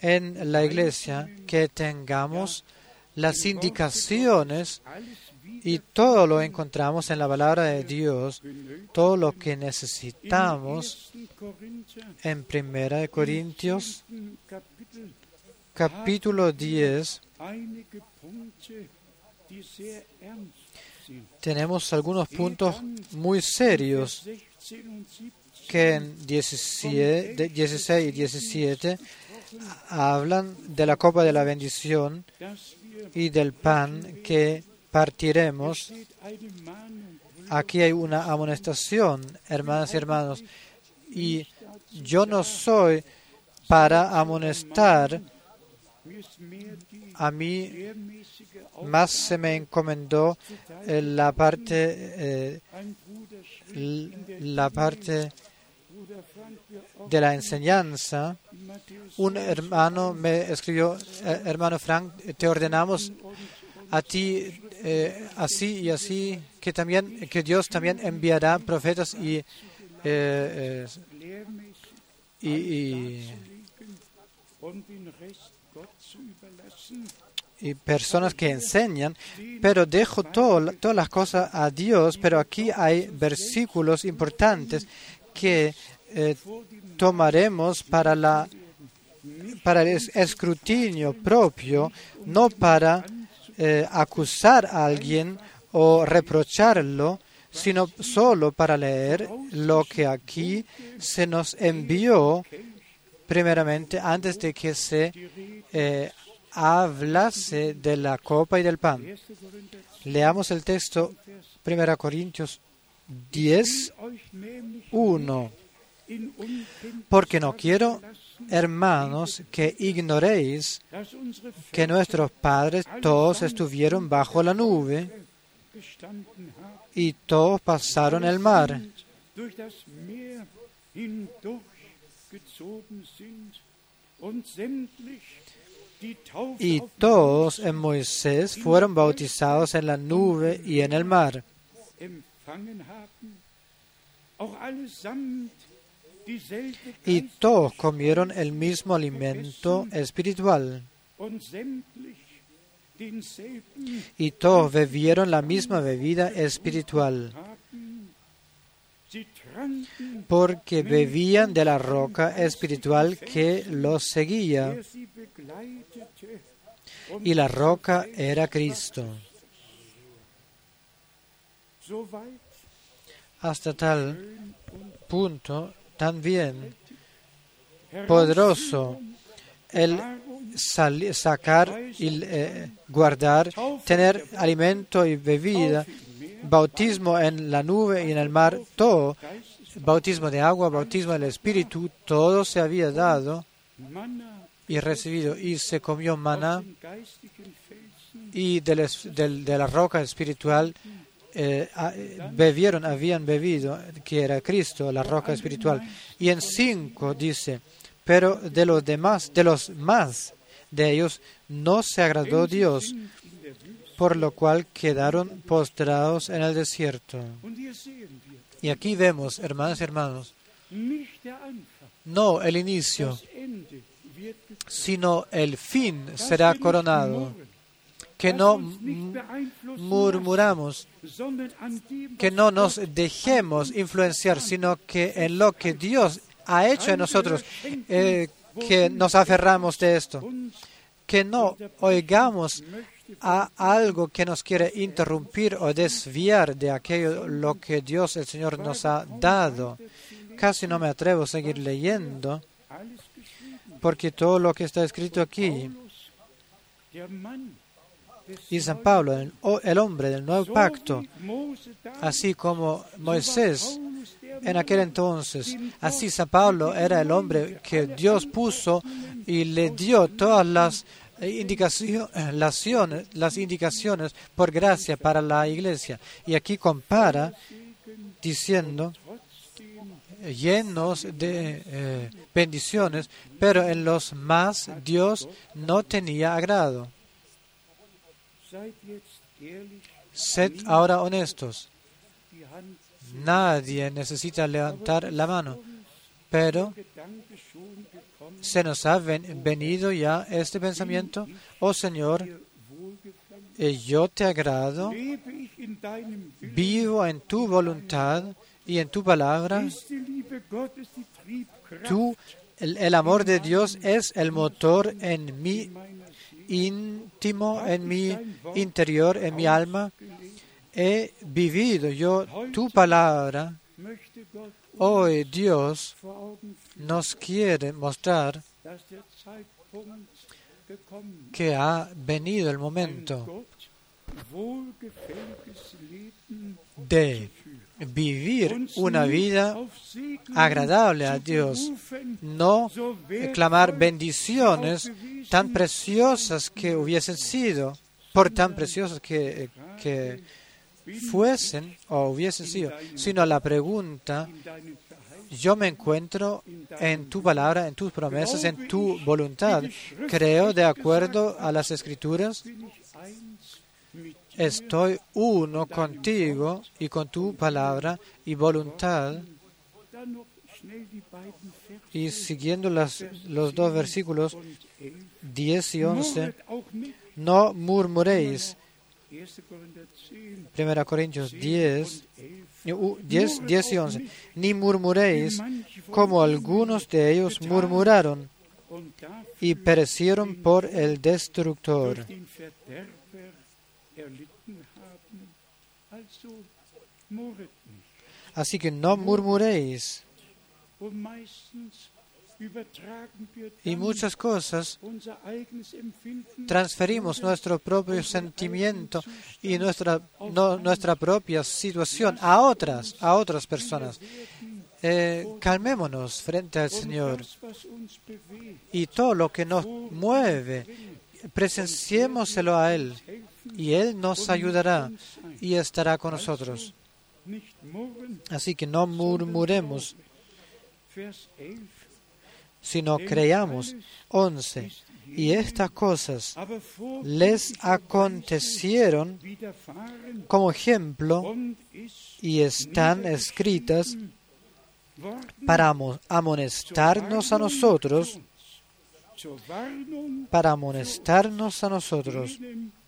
en la iglesia, que tengamos las indicaciones y todo lo encontramos en la palabra de Dios, todo lo que necesitamos en Primera de Corintios capítulo 10 tenemos algunos puntos muy serios que en 17, 16 y 17 hablan de la copa de la bendición y del pan que partiremos. Aquí hay una amonestación, hermanas y hermanos, y yo no soy para amonestar. A mí más se me encomendó la parte, eh, la parte de la enseñanza. Un hermano me escribió, eh, hermano Frank, te ordenamos a ti eh, así y así que también que Dios también enviará profetas y eh, y, y, personas que enseñan, pero dejo todo- todas las cosas a Dios, pero aquí hay versículos importantes que eh, tomaremos para la para el es- escrutinio propio, no para eh, acusar a alguien o reprocharlo, sino solo para leer lo que aquí se nos envió primeramente antes de que se eh, hablase de la copa y del pan. Leamos el texto 1 Corintios 10, euch nämlich 1. Porque no quiero, hermanos, que ignoréis que nuestros padres todos estuvieron bajo la nube y todos pasaron el mar y todos en Moisés fueron bautizados en la nube y en el mar. Y todos comieron el mismo alimento espiritual. Y todos bebieron la misma bebida espiritual. Porque bebían de la roca espiritual que los seguía. Y la roca era Cristo. Hasta tal punto, también poderoso el sacar y eh, guardar, tener alimento y bebida, bautismo en la nube y en el mar, todo, bautismo de agua, bautismo del Espíritu, todo se había dado y recibido, y se comió maná y de la roca espiritual eh, eh, bebieron, habían bebido, que era Cristo, la roca espiritual. Y en cinco dice, pero de los demás, de los más de ellos, no se agradó Dios, por lo cual quedaron postrados en el desierto. Y aquí vemos, hermanas y hermanos, no el inicio, sino el fin será coronado. Que no murmuramos, que no nos dejemos influenciar, sino que en lo que Dios ha hecho en nosotros, eh, que nos aferramos de esto, que no oigamos a algo que nos quiere interrumpir o desviar de aquello lo que Dios el Señor nos ha dado. Casi no me atrevo a seguir leyendo, porque todo lo que está escrito aquí, Paulus, der Mann des y San Pablo, el, hombre del nuevo pacto, así como Moisés en aquel entonces. Así San Pablo era el hombre que Dios puso y le dio todas las eh, indicacio- eh, las indicaciones por gracia para la iglesia. Y aquí compara diciendo, eh, llenos de bendiciones, pero en los más Dios no tenía agrado. Sed ahora honestos. Nadie necesita levantar la mano, pero se nos ha ven- venido ya este pensamiento, oh Señor, eh, yo te agrado, vivo en tu voluntad y en tu palabra. Tú, el, amor de Dios es el motor en mi. Íntimo, en mi interior, en mi alma. He vivido yo tu palabra. Hoy Dios nos quiere mostrar que ha venido el momento de. Vivir una vida agradable a Dios, no clamar bendiciones tan preciosas que hubiesen sido, por tan preciosas que, que fuesen o hubiesen sido, sino la pregunta, yo me encuentro en tu palabra, en tus promesas, en tu voluntad. Creo de acuerdo a las escrituras, estoy uno contigo y con tu palabra y voluntad. Y siguiendo las, los dos versículos und elf. 10 y 11, Murret auch nicht, no murmuréis. 1. Korinther 10, 1 Corintios 10, und 11. u- 10, 10 y 11. Ni murmuréis como algunos de ellos murmuraron y perecieron por el destructor. Así que no murmuréis. Y muchas cosas transferimos nuestro propio sentimiento y nuestra, nuestra propia situación a otras, a otras personas. Eh, calmémonos frente al Señor y todo lo que nos mueve, presenciémoselo a Él y Él nos ayudará y estará con nosotros. Así que no murmuremos, Vers 11. sino creamos. 11. Y estas cosas les acontecieron como ejemplo y están escritas para amo- amonestarnos a nosotros, para amonestarnos a nosotros,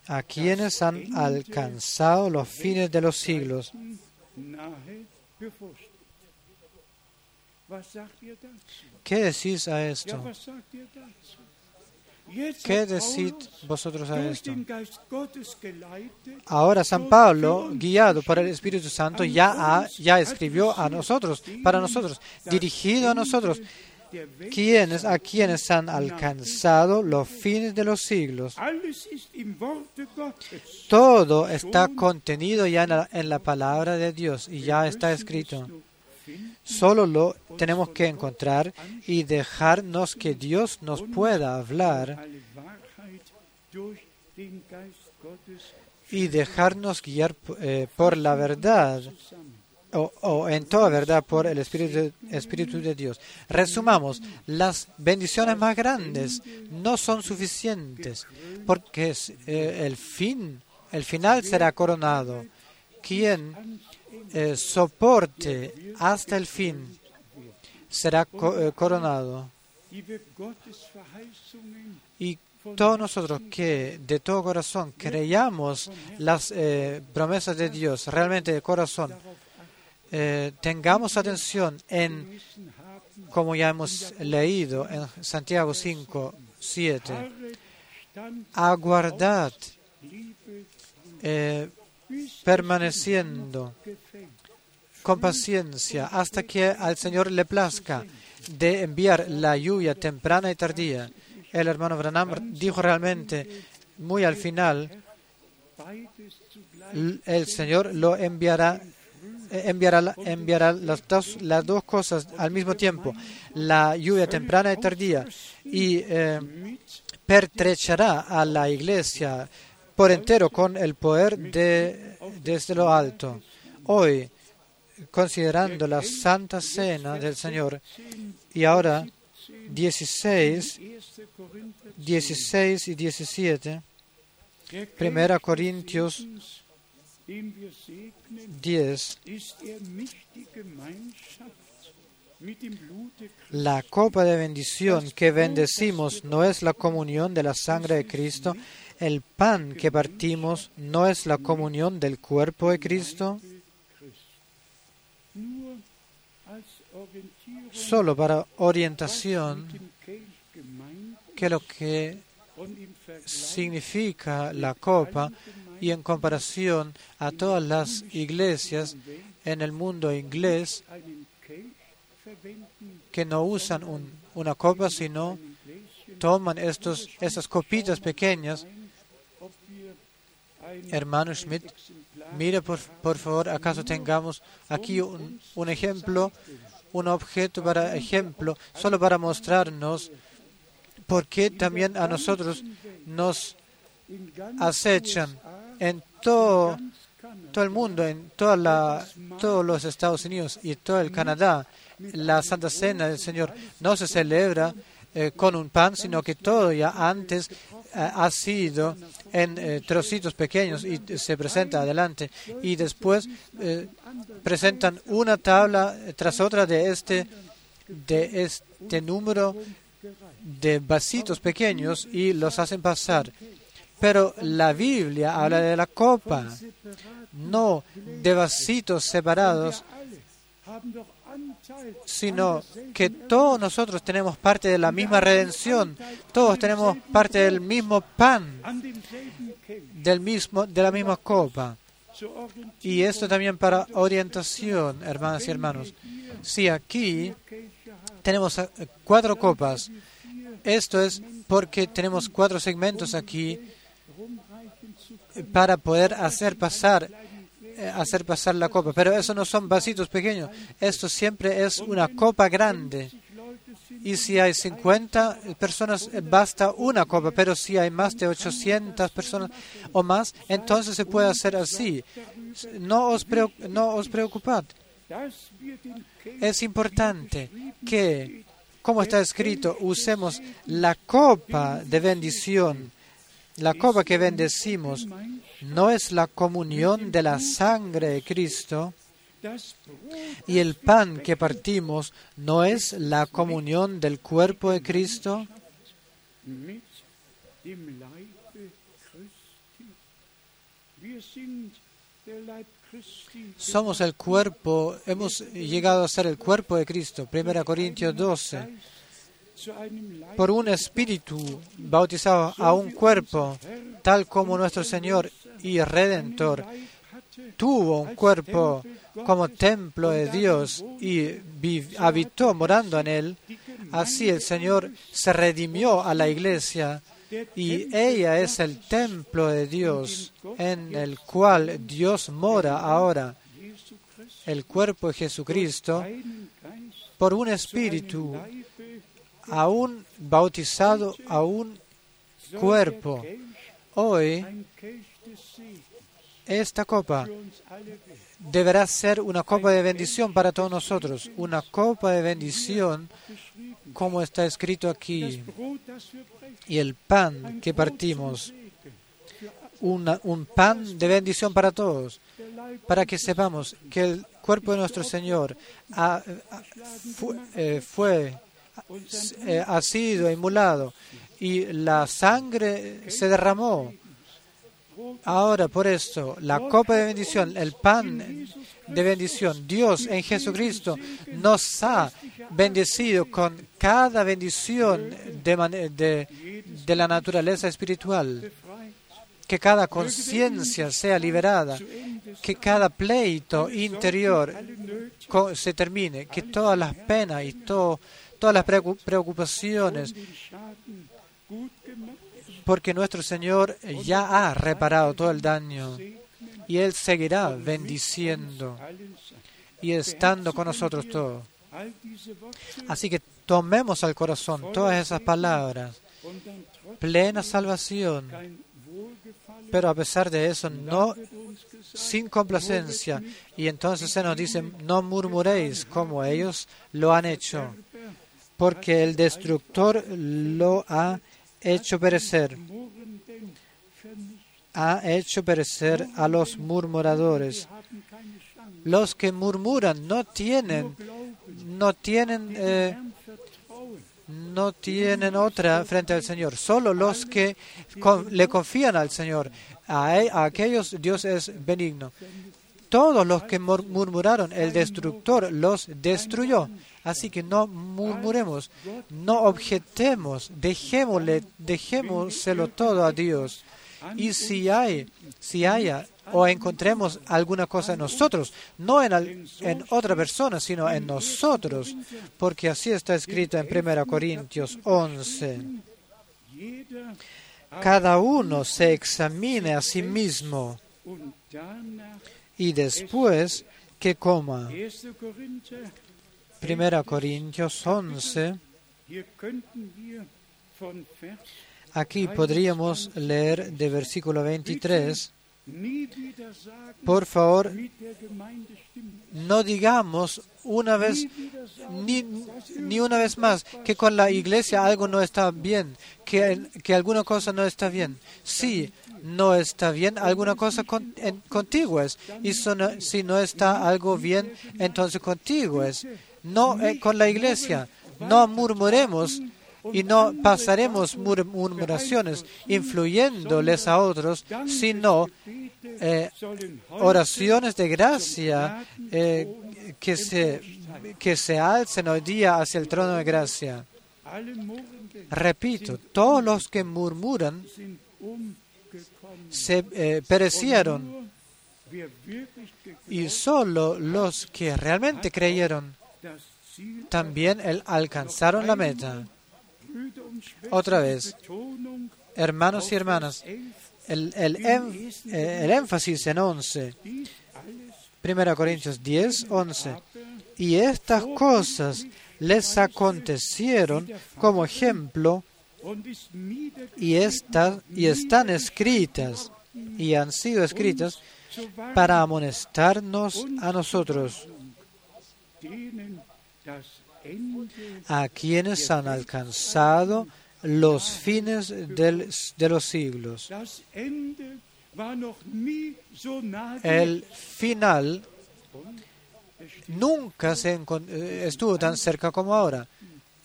a quienes han alcanzado los fines de los siglos. ¿Qué decís a esto? ¿Qué decís vosotros a esto? Ahora San Pablo, guiado por el Espíritu Santo, ya, ha- ya escribió a nosotros, para nosotros, dirigido a nosotros. Quienes, a quienes han alcanzado los fines de los siglos. Todo está contenido ya en la, palabra de Dios y ya está escrito. Solo lo tenemos que encontrar y dejarnos que Dios nos pueda hablar y dejarnos guiar eh, por la verdad. O, en toda verdad por el Espíritu, Espíritu de Dios. Resumamos, las bendiciones más grandes no son suficientes porque eh, el fin, el final será coronado. Quien eh, soporte hasta el fin será eh, coronado. Y todos nosotros que de todo corazón creyamos las promesas de Dios, realmente de corazón, eh, tengamos atención en, como ya hemos leído en Santiago 5, 7, harret stand, aguardad, eh, permaneciendo con paciencia hasta que al Señor le plazca de enviar la lluvia temprana y tardía. El hermano Branham dijo realmente muy al final, el Señor lo enviará, enviará, enviará las, dos, las dos cosas al mismo tiempo, la lluvia temprana y tardía, y eh, pertrechará a la iglesia por entero con el poder de, desde lo alto. Hoy, considerando la Santa Cena del Señor, y ahora 16, 1. Korinther 16 y 17, Der Primera Corintios 10, ist er la copa de bendición que bendecimos no es la comunión de la sangre de Cristo, el pan que partimos no es la comunión del cuerpo de Cristo, solo para orientación que lo que significa la copa y en comparación a todas las iglesias en el mundo inglés que no usan un- una copa sino toman estos, estas copitas pequeñas. Hermano Schmidt, mire por, por favor, acaso tengamos aquí un, un ejemplo, un objeto para ejemplo, solo para mostrarnos por qué también a nosotros nos acechan en todo, el mundo, en toda la, todos los Estados Unidos y todo el Canadá. La Santa Cena del Señor no se celebra eh, con un pan, sino que todo ya antes eh, ha sido en eh, trocitos pequeños y se presenta adelante. Y después presentan una tabla tras otra de este, de este número de vasitos pequeños y los hacen pasar. Pero la Biblia habla de la copa, no de vasitos separados, sino que todos nosotros tenemos parte de la misma redención, todos tenemos parte del mismo pan, del mismo, de la misma copa. Y esto también para orientación, hermanas y hermanos. Si aquí tenemos eh, cuatro copas, esto es porque tenemos cuatro segmentos aquí para poder hacer pasar eh, hacer pasar la copa. Pero eso no son vasitos pequeños. Esto siempre es una copa grande. Y si hay 50 personas, eh, basta una copa. Pero si hay más de 800 personas o más, entonces se puede hacer así. No os, no os preocupad. Es importante que, como está escrito, usemos la copa de bendición la copa que bendecimos no es la comunión de la sangre de Cristo y el pan que partimos no es la comunión del cuerpo de Cristo. Somos el cuerpo, hemos llegado a ser el cuerpo de Cristo. 1 Corintios 12 por un espíritu bautizado a un cuerpo, tal como nuestro Señor y Redentor tuvo un cuerpo como templo de Dios y habitó morando en él, así el Señor se redimió a la iglesia y ella es el templo de Dios en el cual Dios mora ahora. El cuerpo de Jesucristo, por un espíritu a un bautizado, a un cuerpo. Hoy, esta copa deberá ser una copa de bendición para todos nosotros, una copa de bendición como está escrito aquí. Y el pan que partimos, un pan de bendición para todos, para que sepamos que el cuerpo de nuestro Señor eh, fue eh, ha sido inmolado y la sangre se derramó. Ahora, por esto, la copa de bendición, el pan de bendición, Dios en Jesucristo nos ha bendecido con cada bendición de, de la naturaleza espiritual. Que cada conciencia sea liberada, que cada pleito interior se termine, que todas las penas y todo todas las preocupaciones, porque nuestro Señor ya ha reparado todo el daño y Él seguirá bendiciendo y estando con nosotros todos. Así que tomemos al corazón todas esas palabras, plena salvación, pero a pesar de eso, no sin complacencia. Y entonces se nos dice, no murmuréis como ellos lo han hecho porque el destructor lo ha hecho perecer. Ha hecho perecer a los murmuradores. Los que murmuran no tienen, no tienen, eh, no tienen otra frente al Señor. Solo los que le confían al Señor. A, a aquellos Dios es benigno. Todos los que murmuraron, el destructor los destruyó. Así que no murmuremos, no objetemos, dejémosle, dejémoselo todo a Dios. Y si hay, si haya o encontremos alguna cosa en nosotros, no en, en otra persona, sino en nosotros, porque así está escrito en 1 Corintios 11. Cada uno se examine a sí mismo y después que coma. Primera Corintios 11. Aquí podríamos leer de versículo 23. Por favor, no digamos una vez, ni, ni, una vez más, que con la iglesia algo no está bien, que, que alguna cosa no está bien. Sí, no está bien, alguna cosa contigo es. Y si no está algo bien, entonces contigo es no eh, con la iglesia. No murmuremos y no pasaremos murmuraciones influyéndoles a otros, sino eh, oraciones de gracia eh, que, se, que se alcen hoy día hacia el trono de gracia. Repito, todos los que murmuran se eh, perecieron. Y solo los que realmente creyeron también alcanzaron la meta. Otra vez, hermanos y hermanas, el, eh, el, énfasis en 11, 1 Corintios 10, 11, y estas cosas les acontecieron como ejemplo y, estas, y están escritas y han sido escritas para amonestarnos a nosotros, a quienes han alcanzado los fines del, de los siglos. El final nunca se eh, estuvo tan cerca como ahora.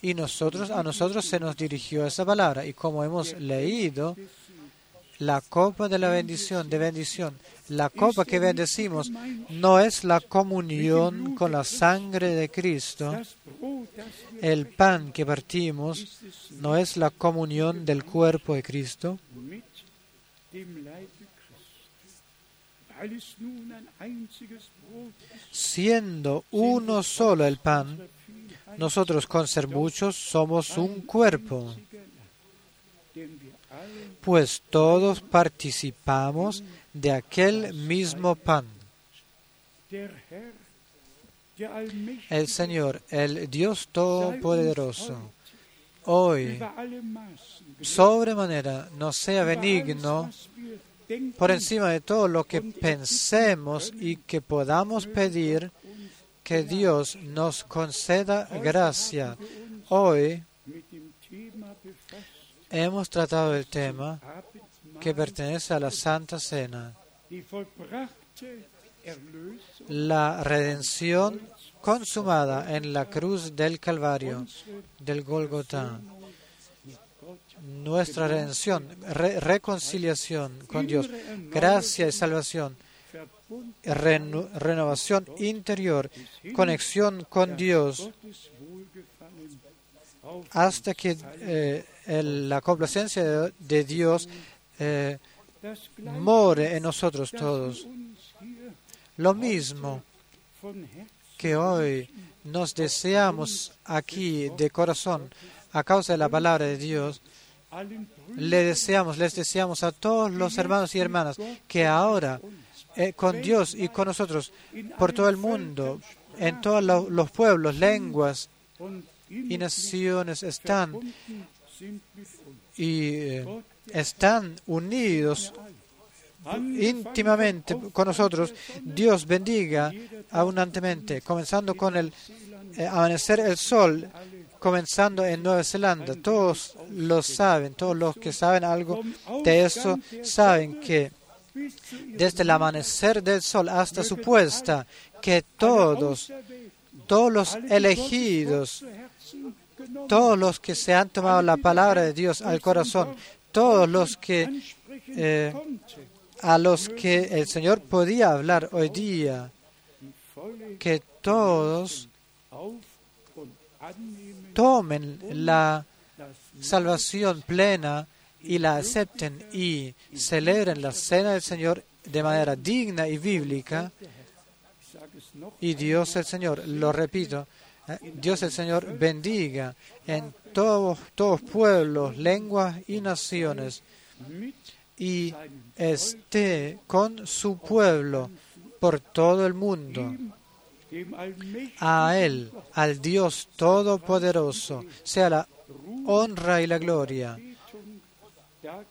Y nosotros, a nosotros se nos dirigió esa palabra. Y como hemos leído, la copa de la bendición, de bendición, la copa que bendecimos no es la comunión con la sangre de Cristo. El pan que partimos no es la comunión del cuerpo de Cristo. Siendo uno solo el pan, nosotros con ser muchos somos un cuerpo, pues todos participamos de aquel mismo pan. El Señor, el Dios Todopoderoso, hoy sobremanera nos sea benigno por encima de todo lo que pensemos y que podamos pedir que Dios nos conceda gracia. Hoy hemos tratado el tema que pertenece a la Santa Cena, la redención consumada en la cruz del Calvario, del Golgotá nuestra redención, reconciliación con Dios, gracia y salvación, renovación interior, conexión con Dios, hasta que eh, la complacencia de, Dios eh, more en nosotros todos. Lo mismo que hoy nos deseamos aquí de corazón a causa de la palabra de Dios, le deseamos, les deseamos a todos los hermanos y hermanas que ahora eh, con Dios y con nosotros por todo el mundo, en todos los pueblos, lenguas y naciones están y eh, están unidos íntimamente con nosotros. Dios bendiga abundantemente, comenzando con el eh, amanecer el sol comenzando en Nueva Zelanda. Todos lo saben, todos los que saben algo de eso saben que desde el amanecer del sol hasta su puesta, que todos, todos los elegidos, todos los que se han tomado la palabra de Dios al corazón, todos los que eh, a los que el Señor podía hablar hoy día, que todos tomen la salvación plena y la acepten y celebren la cena del Señor de manera digna y bíblica. Y Dios el Señor, lo repito, eh, Dios el Señor bendiga en todos, todos pueblos, lenguas y naciones y esté con su pueblo por todo el mundo. A Él, al Dios Todopoderoso, sea la honra y la gloria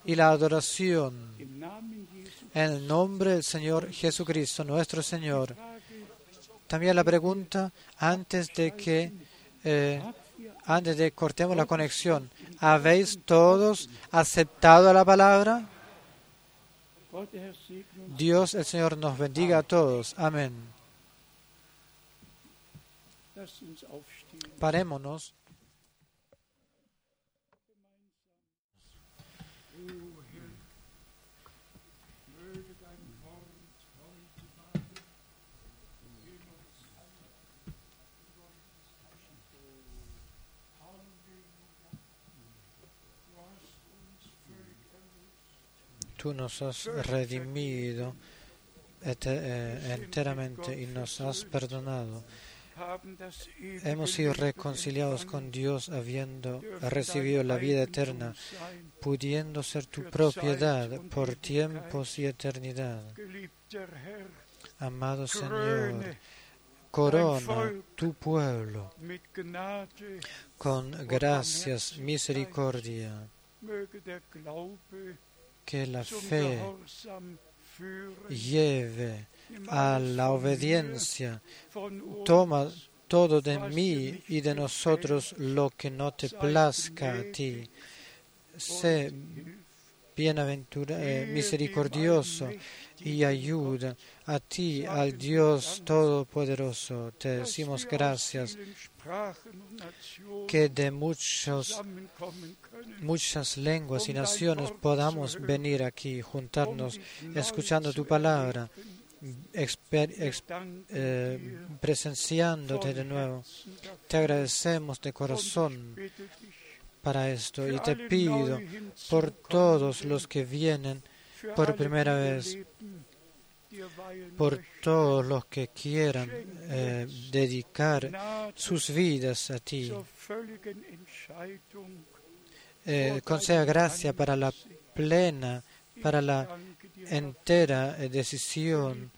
y la adoración en el nombre del Señor Jesucristo, nuestro Señor. También la pregunta antes de que eh, antes de cortemos la conexión, ¿habéis todos aceptado la palabra? Dios el Señor nos bendiga a todos. Amén. Parémonos. Tú nos has redimido eh, enteramente y nos has perdonado. Hemos sido reconciliados con Dios habiendo recibido la vida eterna, pudiendo ser tu propiedad por tiempos y eternidad. Amado Señor, corona tu pueblo con gracias, misericordia, que la fe lleve a la obediencia. Toma todo de mí y de nosotros lo que no te plazca a ti. Sé bienaventurado, eh, misericordioso y ayuda a ti, al Dios Todopoderoso. Te decimos gracias que de muchos, muchas lenguas y naciones podamos venir aquí, juntarnos, escuchando tu palabra, eh, presenciándote de nuevo. Te agradecemos de corazón para esto y te pido por todos los que vienen por primera vez, por todos los que quieran eh, dedicar sus vidas a ti. Eh, conceda gracia para la plena, para la entera decisión.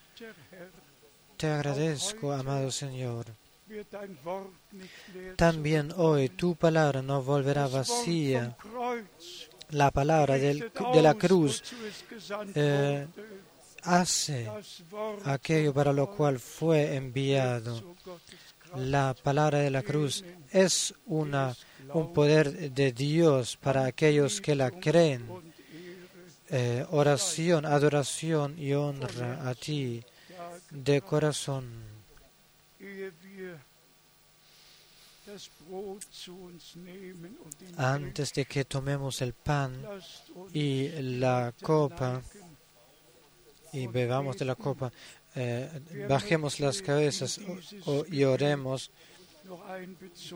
Te agradezco, amado Señor. También hoy tu palabra no volverá vacía. La palabra de la cruz eh, hace aquello para lo cual fue enviado. La palabra de la cruz es una, un poder de Dios para aquellos que la creen. Eh, oración, adoración y honra a ti de corazón. Antes de que tomemos el pan y la copa y bebamos de la copa, eh, bajemos las cabezas y oremos.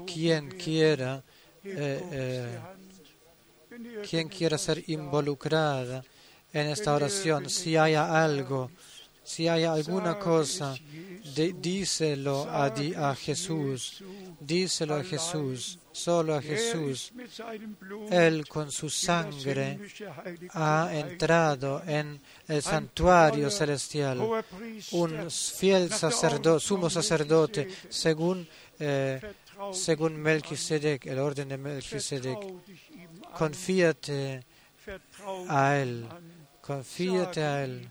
Quien quiera, eh, eh, quien quiera ser involucrada en esta oración, si hay algo si hay alguna cosa, díselo a, a Jesús, díselo a Jesús, solo a Jesús. Él con su sangre ha entrado en el santuario celestial, un fiel sacerdote, sumo sacerdote, según, eh, según Melquisedec, el orden de Melquisedec. Confíate a Él, confíate a Él.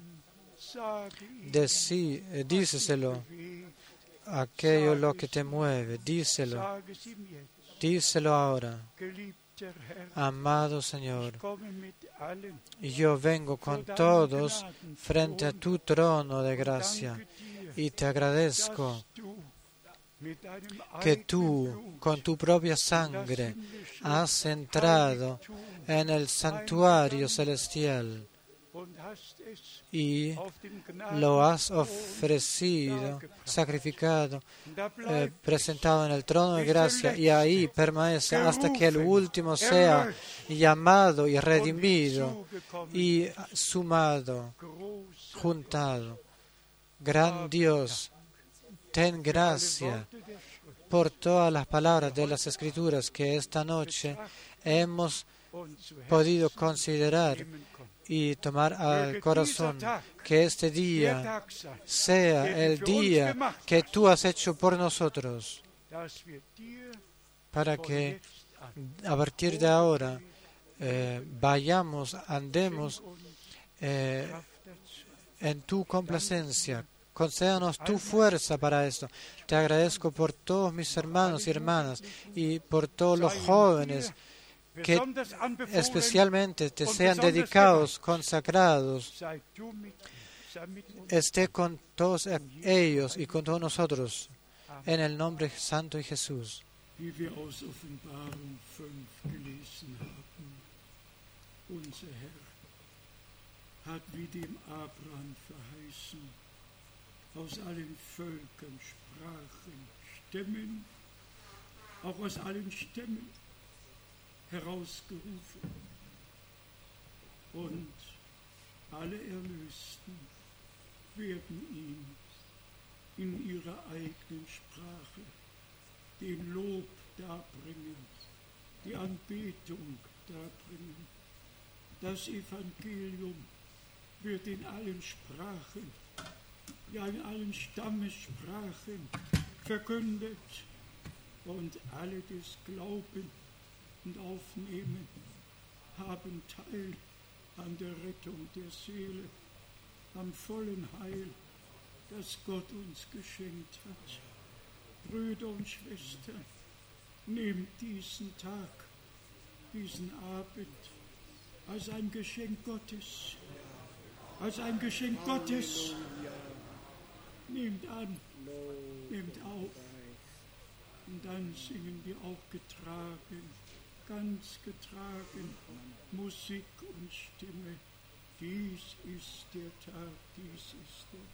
Decí, eh, díselo aquello lo que te mueve, díselo, díselo ahora. Amado Señor, yo vengo con todos frente a tu trono de gracia y te agradezco que tú, con tu propia sangre, has entrado en el santuario celestial y lo has ofrecido, sacrificado, eh, presentado en el trono de gracia y ahí permanece hasta que el último sea llamado y redimido y sumado, juntado. Gran Dios, ten gracia por todas las palabras de las Escrituras que esta noche hemos podido considerar y tomar al corazón que este día sea el día que tú has hecho por nosotros, para que a partir de ahora eh, vayamos, andemos eh, en tu complacencia. Concédanos tu fuerza para esto. Te agradezco por todos mis hermanos y hermanas y por todos los jóvenes que especialmente te sean dedicados, consagrados, esté con todos ellos y con todos nosotros, en el nombre santo de Jesús. Aus allen Völkern, Sprachen, auch aus allen herausgerufen und Alle Erlösten werden ihm in ihrer eigenen Sprache den Lob darbringen, die Anbetung darbringen. Das Evangelium wird in allen Sprachen, ja in allen Stammessprachen verkündet und alle des Glauben und Aufnehmen haben Teil an der Rettung der Seele, am vollen Heil, das Gott uns geschenkt hat. Brüder und Schwestern, nehmt diesen Tag, diesen Abend als ein Geschenk Gottes, als ein Geschenk Gottes. Nehmt an, nehmt auf. Und dann singen wir auch getragen, ganz getragen, Musik und Stimme. Dies ist der Tag, dies ist der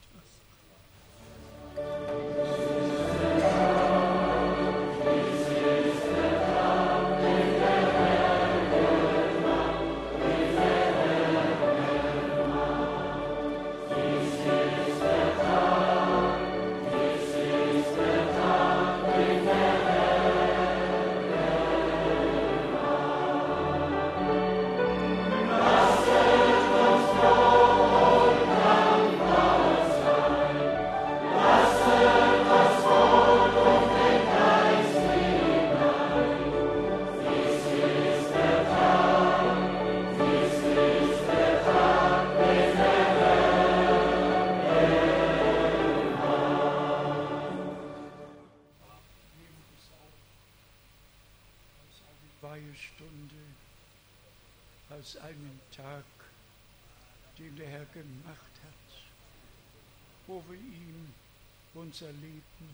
unser Leben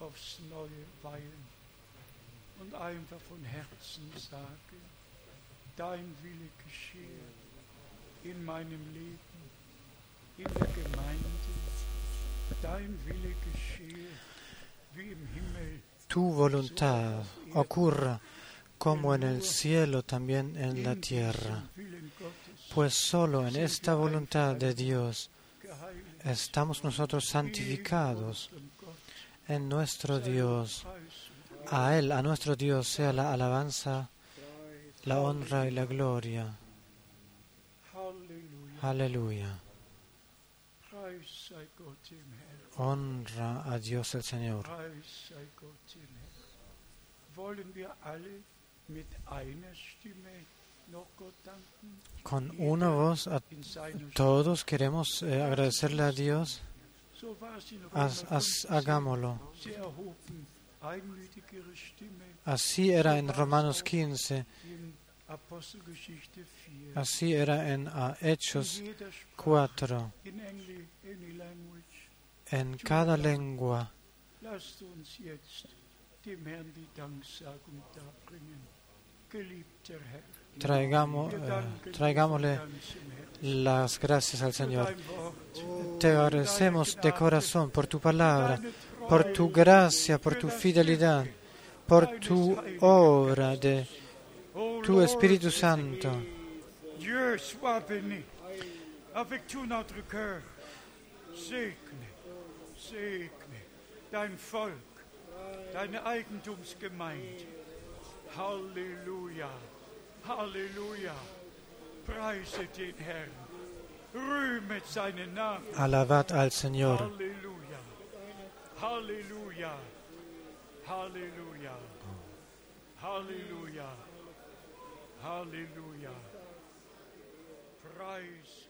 aufs Neue weihen und einfach von Herzen sagen, dein Wille geschehe in meinem Leben, in der Gemeinde, dein Wille geschehe wie im Himmel. Tu voluntad ocurra como en el cielo, también en la tierra. Pues solo en esta voluntad de Dios estamos nosotros santificados en nuestro Dios. A Él, a nuestro Dios, sea la alabanza, la honra y la gloria. Aleluya. Honra a Dios el Señor. Con una voz a todos queremos eh, agradecerle a Dios. Hagámoslo. Así era en Romanos 15, así era en ah, Hechos 4, en cada lengua. Dem Herrn die Danksagung darbringen. Geliebter Herr, Traigamos, eh, traigámosle las gracias al Señor. Te agradecemos de corazón por tu palabra, por tu gracia, por tu fidelidad, por tu obra de tu Espíritu Santo. Dein Volk, deine Eigentumsgemeinde. Halleluja, Halleluja. Preise den Herrn, rühmet seinen Namen. Alabad al Señor. Halleluja, Halleluja, Halleluja, Halleluja, Halleluja. Preis.